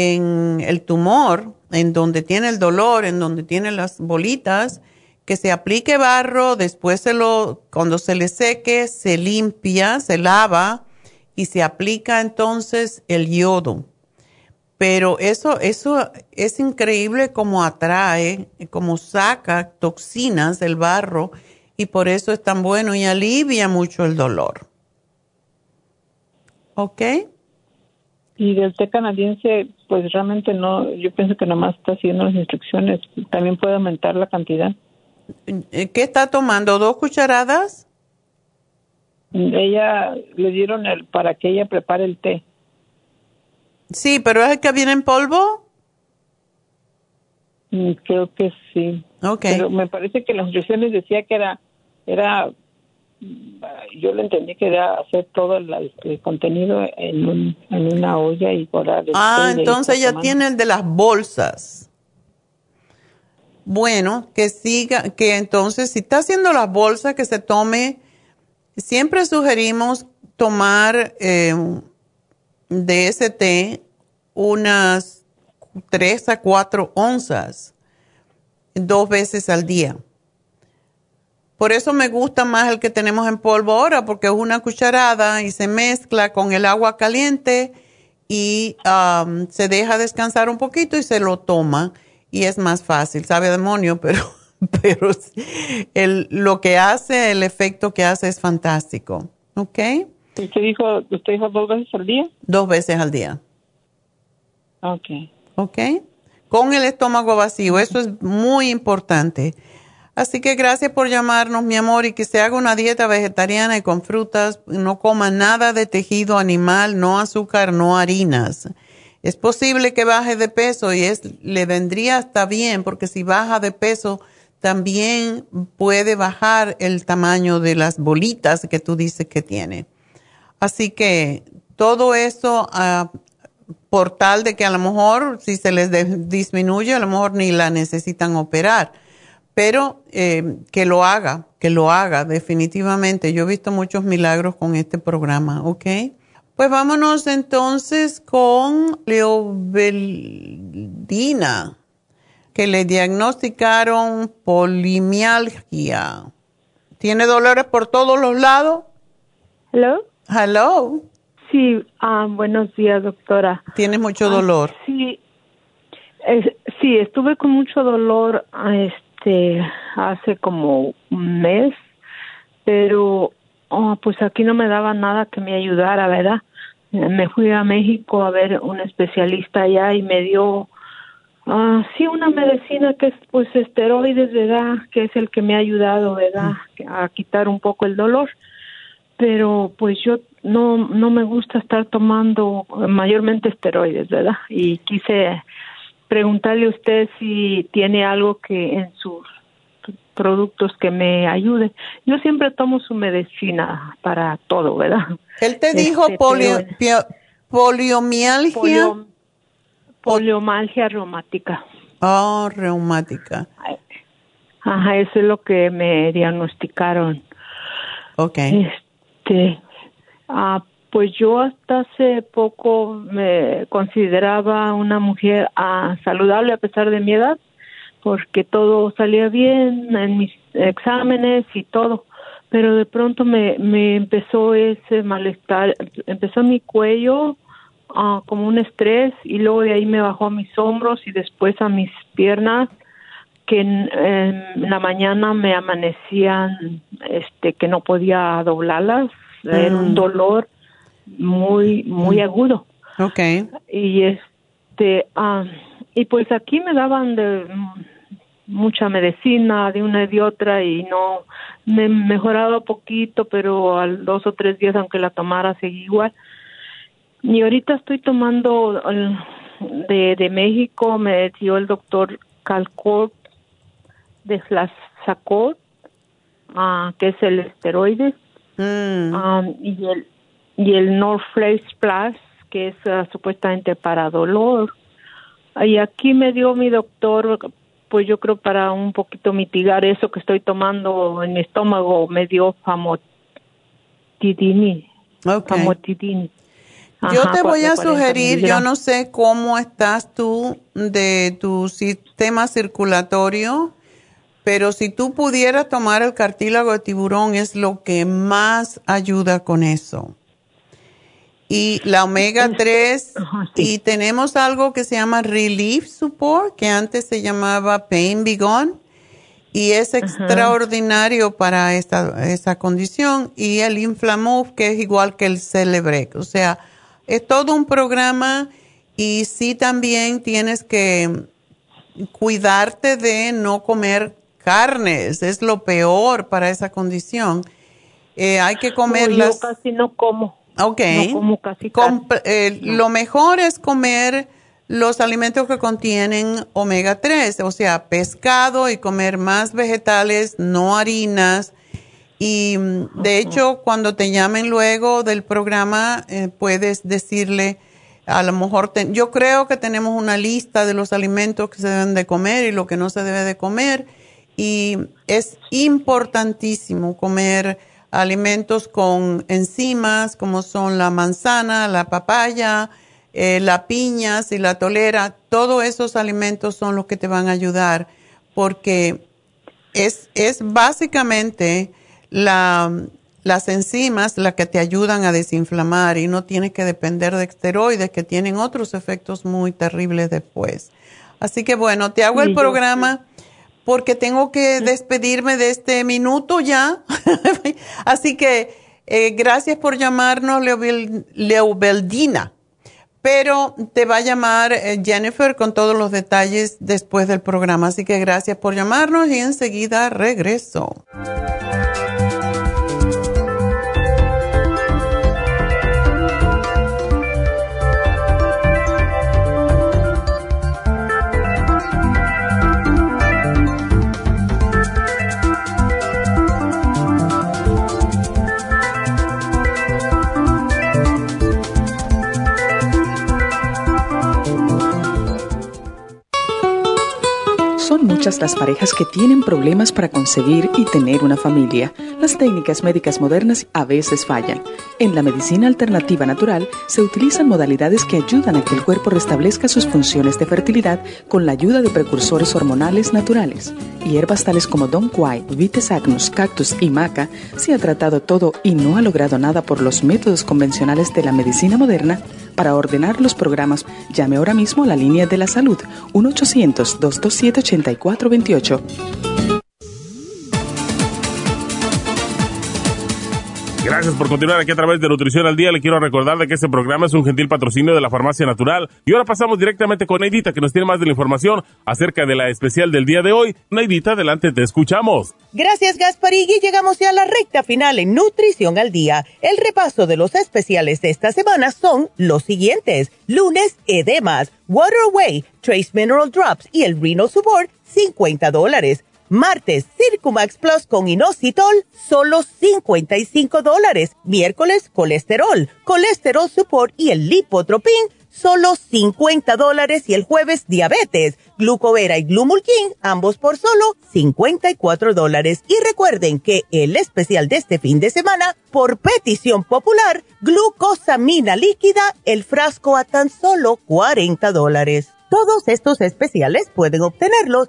en el tumor, en donde tiene el dolor, en donde tiene las bolitas, que se aplique barro, después se lo, cuando se le seque, se limpia, se lava y se aplica entonces el yodo. Pero eso, eso es increíble como atrae, como saca toxinas del barro y por eso es tan bueno y alivia mucho el dolor. ¿Ok? Y del té canadiense, pues realmente no, yo pienso que nomás está siguiendo las instrucciones. También puede aumentar la cantidad. Eh, ¿Qué está tomando? ¿Dos cucharadas? Ella le dieron el para que ella prepare el té. Sí, pero es el que viene en polvo. Mm, Creo que sí. Ok. Pero me parece que las instrucciones decía que era, era, yo lo entendí que era hacer todo el, el contenido en, un, en una olla y colar. Ah, entonces ella tomando. tiene el de las bolsas. Bueno, que siga, que entonces si está haciendo las bolsas, que se tome, siempre sugerimos tomar eh, de ese té unas 3 a 4 onzas dos veces al día. Por eso me gusta más el que tenemos en polvo ahora, porque es una cucharada y se mezcla con el agua caliente y um, se deja descansar un poquito y se lo toma y es más fácil. Sabe a demonio, pero, pero el, lo que hace, el efecto que hace es fantástico. ¿Ok? ¿Usted dijo, usted dijo dos veces al día? Dos veces al día. Ok. ¿Ok? Con el estómago vacío. Eso es muy importante. Así que gracias por llamarnos, mi amor, y que se haga una dieta vegetariana y con frutas. No coma nada de tejido animal, no azúcar, no harinas. Es posible que baje de peso y es, le vendría hasta bien, porque si baja de peso, también puede bajar el tamaño de las bolitas que tú dices que tiene. Así que todo eso, ah, por tal de que a lo mejor si se les disminuye, a lo mejor ni la necesitan operar. Pero eh, que lo haga, que lo haga definitivamente. Yo he visto muchos milagros con este programa, ¿ok? Pues vámonos entonces con Leobeldina, que le diagnosticaron polimialgia. ¿Tiene dolores por todos los lados? ¿Hello? Hello. Sí, ah, buenos días, doctora. ¿Tienes mucho Ah, dolor? sí, sí, estuve con mucho dolor ah, este hace como un mes, pero oh, pues aquí no me daba nada que me ayudara, ¿verdad? Eh, Me fui a México a ver un especialista allá y me dio ah, sí una medicina que es pues esteroides, ¿verdad? Que es el que me ha ayudado, ¿verdad? A quitar un poco el dolor pero pues yo no no me gusta estar tomando mayormente esteroides, ¿verdad? Y quise preguntarle a usted si tiene algo que en sus productos que me ayude. Yo siempre tomo su medicina para todo, ¿verdad? Él te Este, dijo polio- pero- pio- poliomialgia. poliomalgia reumática. Oh, reumática. Ajá, eso es lo que me diagnosticaron. Ok. Este, ah, pues yo hasta hace poco me consideraba una mujer ah, saludable a pesar de mi edad, porque todo salía bien en mis exámenes y todo, pero de pronto me, me empezó ese malestar, empezó mi cuello ah, como un estrés y luego de ahí me bajó a mis hombros y después a mis piernas que en, la mañana me amanecían este que no podía doblarlas era un mm. dolor muy muy mm. agudo okay y este ah, y pues aquí me daban de mucha medicina de una y de otra y no me mejoraba poquito pero al dos o tres días aunque la tomara seguía igual y ahorita estoy tomando de, de México me dio el doctor Calcort de Flasacort, uh, que es el esteroide, mm. um, y el y el Norflex Plus, que es uh, supuestamente para dolor. Y aquí me dio mi doctor, pues yo creo para un poquito mitigar eso que estoy tomando en mi estómago, me dio famotidini. Famotidini. yo te voy a sugerir, yo no sé cómo estás tú de tu sistema circulatorio, pero si tú pudieras tomar el cartílago de tiburón es lo que más ayuda con eso. Y la omega 3, y tenemos algo que se llama Relief Support, que antes se llamaba Pain Be Gone, y es extraordinario para esta, esta condición. Y el Inflamove, que es igual que el Celebrec. O sea, es todo un programa y sí también tienes que cuidarte de no comer carnes, es lo peor para esa condición. Eh, hay que comerlas. Yo casi no como. Ok. No como casi eh, Lo mejor es comer los alimentos que contienen omega 3, o sea, pescado y comer más vegetales, no harinas. Y mm, de hecho, cuando te llamen luego del programa, eh, puedes decirle, a lo mejor, yo creo que tenemos una lista de los alimentos que se deben de comer y lo que no se debe de comer y es importantísimo comer alimentos con enzimas como son la manzana, la papaya, eh, la piña, y la tolera, todos esos alimentos son los que te van a ayudar porque es, es básicamente la, las enzimas las que te ayudan a desinflamar y no tienes que depender de esteroides que tienen otros efectos muy terribles después. Así que bueno, te hago el programa porque tengo que despedirme de este minuto ya. Así que eh, gracias por llamarnos, Leobeldina. Pero te va a llamar eh, Jennifer con todos los detalles después del programa. Así que gracias por llamarnos y enseguida regreso. Muchas las parejas que tienen problemas para concebir y tener una familia. Las técnicas médicas modernas a veces fallan. En la medicina alternativa natural se utilizan modalidades que ayudan a que el cuerpo restablezca sus funciones de fertilidad con la ayuda de precursores hormonales naturales. Hierbas tales como Don Quai, Vites agnus, Cactus y Maca se ha tratado todo y no ha logrado nada por los métodos convencionales de la medicina moderna para ordenar los programas, llame ahora mismo a la línea de la salud 1-800-227-8428. Gracias por continuar aquí a través de Nutrición al Día. Le quiero recordar de que este programa es un gentil patrocinio de la Farmacia Natural. Y ahora pasamos directamente con Neidita, que nos tiene más de la información acerca de la especial del día de hoy. Neidita, adelante, te escuchamos. Gracias, Gasparigui. Llegamos ya a la recta final en Nutrición al Día. El repaso de los especiales de esta semana son los siguientes. Lunes, edemas, Waterway, Trace Mineral Drops y el Renal Support, 50 dólares. Martes, Circumax Plus con inositol, solo 55 dólares. Miércoles, colesterol, colesterol support y el lipotropin, solo 50 dólares. Y el jueves, diabetes, glucovera y glumulkin, ambos por solo 54 dólares. Y recuerden que el especial de este fin de semana, por petición popular, glucosamina líquida, el frasco a tan solo 40 dólares. Todos estos especiales pueden obtenerlos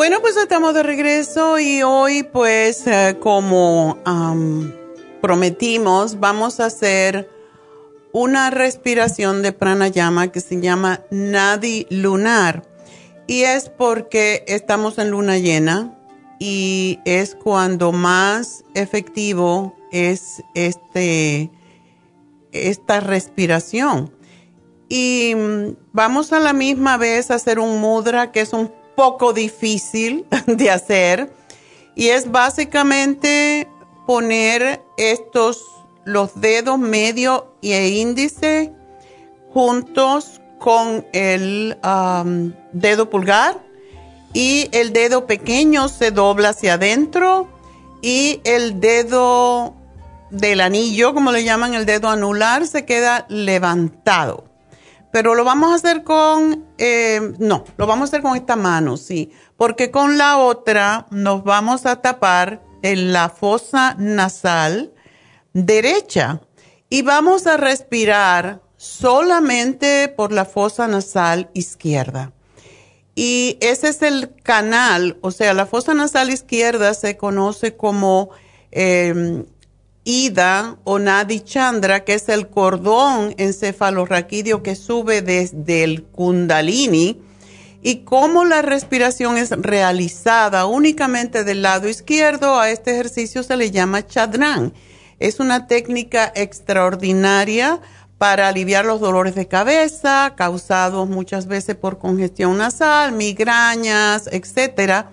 Bueno, pues estamos de regreso y hoy pues eh, como prometimos vamos a hacer una respiración de pranayama que se llama nadi lunar y es porque estamos en luna llena y es cuando más efectivo es este esta respiración. Y mm, vamos a la misma vez a hacer un mudra que es un poco difícil de hacer y es básicamente poner estos, los dedos medio e índice juntos con el dedo pulgar y el dedo pequeño se dobla hacia adentro y el dedo del anillo, como le llaman el dedo anular, se queda levantado. Pero lo vamos a hacer con, eh, no, lo vamos a hacer con esta mano, sí, porque con la otra nos vamos a tapar en la fosa nasal derecha y vamos a respirar solamente por la fosa nasal izquierda. Y ese es el canal, o sea, la fosa nasal izquierda se conoce como eh, Ida o Nadi Chandra, que es el cordón encefalorraquídeo que sube desde el Kundalini, y como la respiración es realizada únicamente del lado izquierdo, a este ejercicio se le llama Chadran. Es una técnica extraordinaria para aliviar los dolores de cabeza causados muchas veces por congestión nasal, migrañas, etc.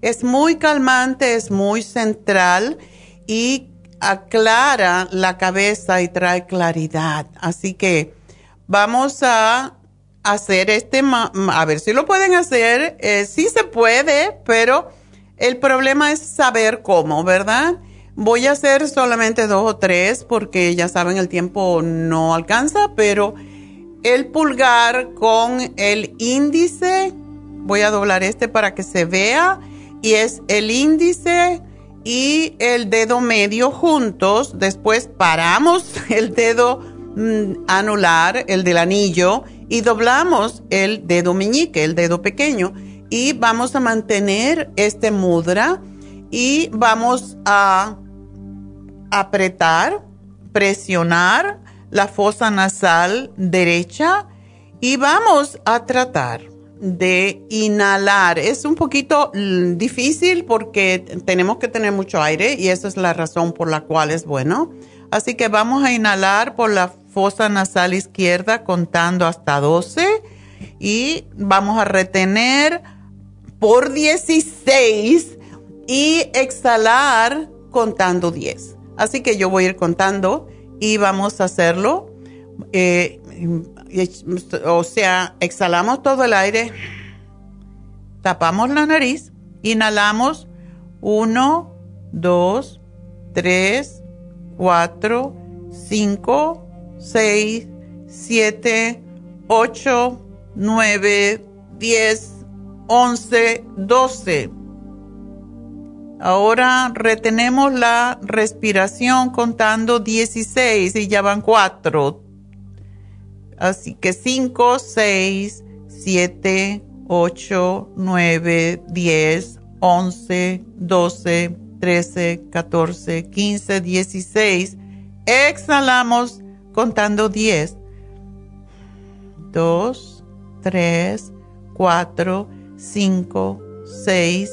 Es muy calmante, es muy central y aclara la cabeza y trae claridad. Así que vamos a hacer este, a ver si lo pueden hacer, eh, sí se puede, pero el problema es saber cómo, ¿verdad? Voy a hacer solamente dos o tres porque ya saben el tiempo no alcanza, pero el pulgar con el índice, voy a doblar este para que se vea, y es el índice y el dedo medio juntos. Después paramos el dedo mm, anular, el del anillo, y doblamos el dedo meñique, el dedo pequeño. Y vamos a mantener este mudra y vamos a apretar, presionar la fosa nasal derecha y vamos a tratar de inhalar. Es un poquito mm, difícil porque tenemos que tener mucho aire y esa es la razón por la cual es bueno. Así que vamos a inhalar por la fosa nasal izquierda contando hasta 12 y vamos a retener por 16 y exhalar contando 10. Así que yo voy a ir contando y vamos a hacerlo. Eh, o sea, exhalamos todo el aire, tapamos la nariz, inhalamos 1, 2, 3, 4, 5, 6, 7, 8, 9, 10, 11, 12. Ahora retenemos la respiración contando 16 y ya van 4, Así que 5, 6, 7, 8, 9, 10, 11, 12, 13, 14, 15, 16. Exhalamos contando 10. 2, 3, 4, 5, 6,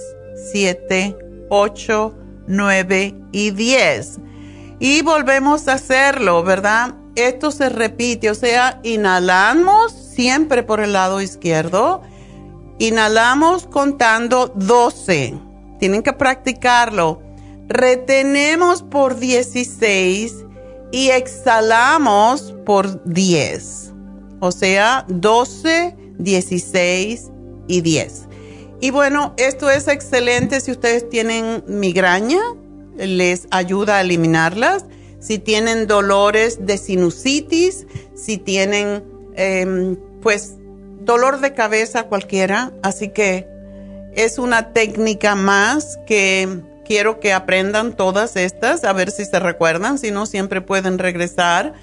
7, 8, 9 y 10. Y volvemos a hacerlo, ¿verdad? Esto se repite, o sea, inhalamos siempre por el lado izquierdo. Inhalamos contando 12. Tienen que practicarlo. Retenemos por 16 y exhalamos por 10. O sea, 12, 16 y 10. Y bueno, esto es excelente si ustedes tienen migraña, les ayuda a eliminarlas. Si tienen dolores de sinusitis, si tienen em, pues dolor de cabeza cualquiera. Así que es una técnica más que quiero que aprendan todas estas, a ver si se recuerdan, si no siempre pueden regresar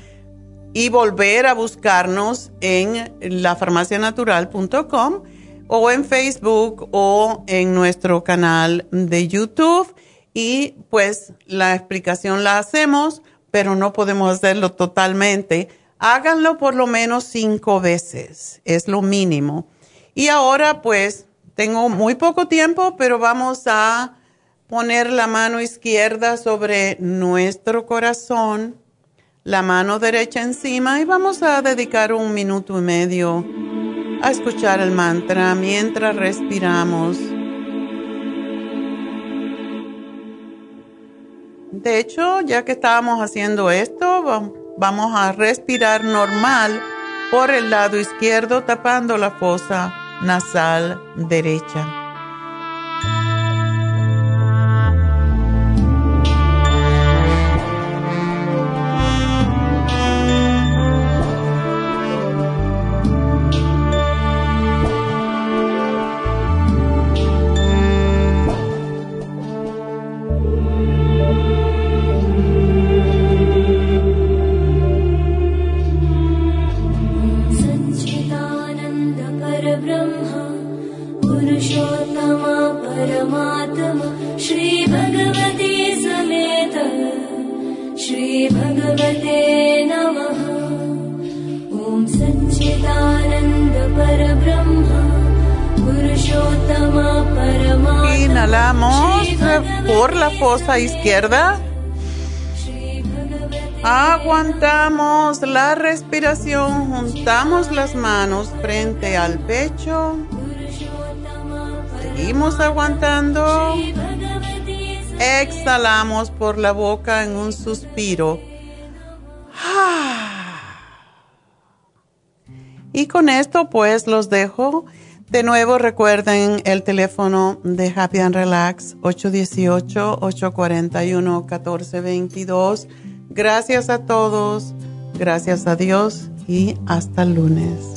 y volver a buscarnos en lafarmacianatural.com o en Facebook o en nuestro canal de YouTube y pues la explicación la hacemos, pero no podemos hacerlo totalmente. Háganlo por lo menos cinco veces, es lo mínimo. Y ahora pues tengo muy poco tiempo, pero vamos a poner la mano izquierda sobre nuestro corazón, la mano derecha encima y vamos a dedicar un minuto y medio a escuchar el mantra mientras respiramos. De hecho, ya que estábamos haciendo esto, vamos a respirar normal por el lado izquierdo tapando la fosa nasal derecha. Izquierda. Aguantamos la respiración, juntamos las manos frente al pecho. Seguimos aguantando. Exhalamos por la boca en un suspiro. Y con esto pues los dejo de nuevo recuerden el teléfono de Happy and Relax 818-841-1422. Gracias a todos, gracias a Dios y hasta el lunes.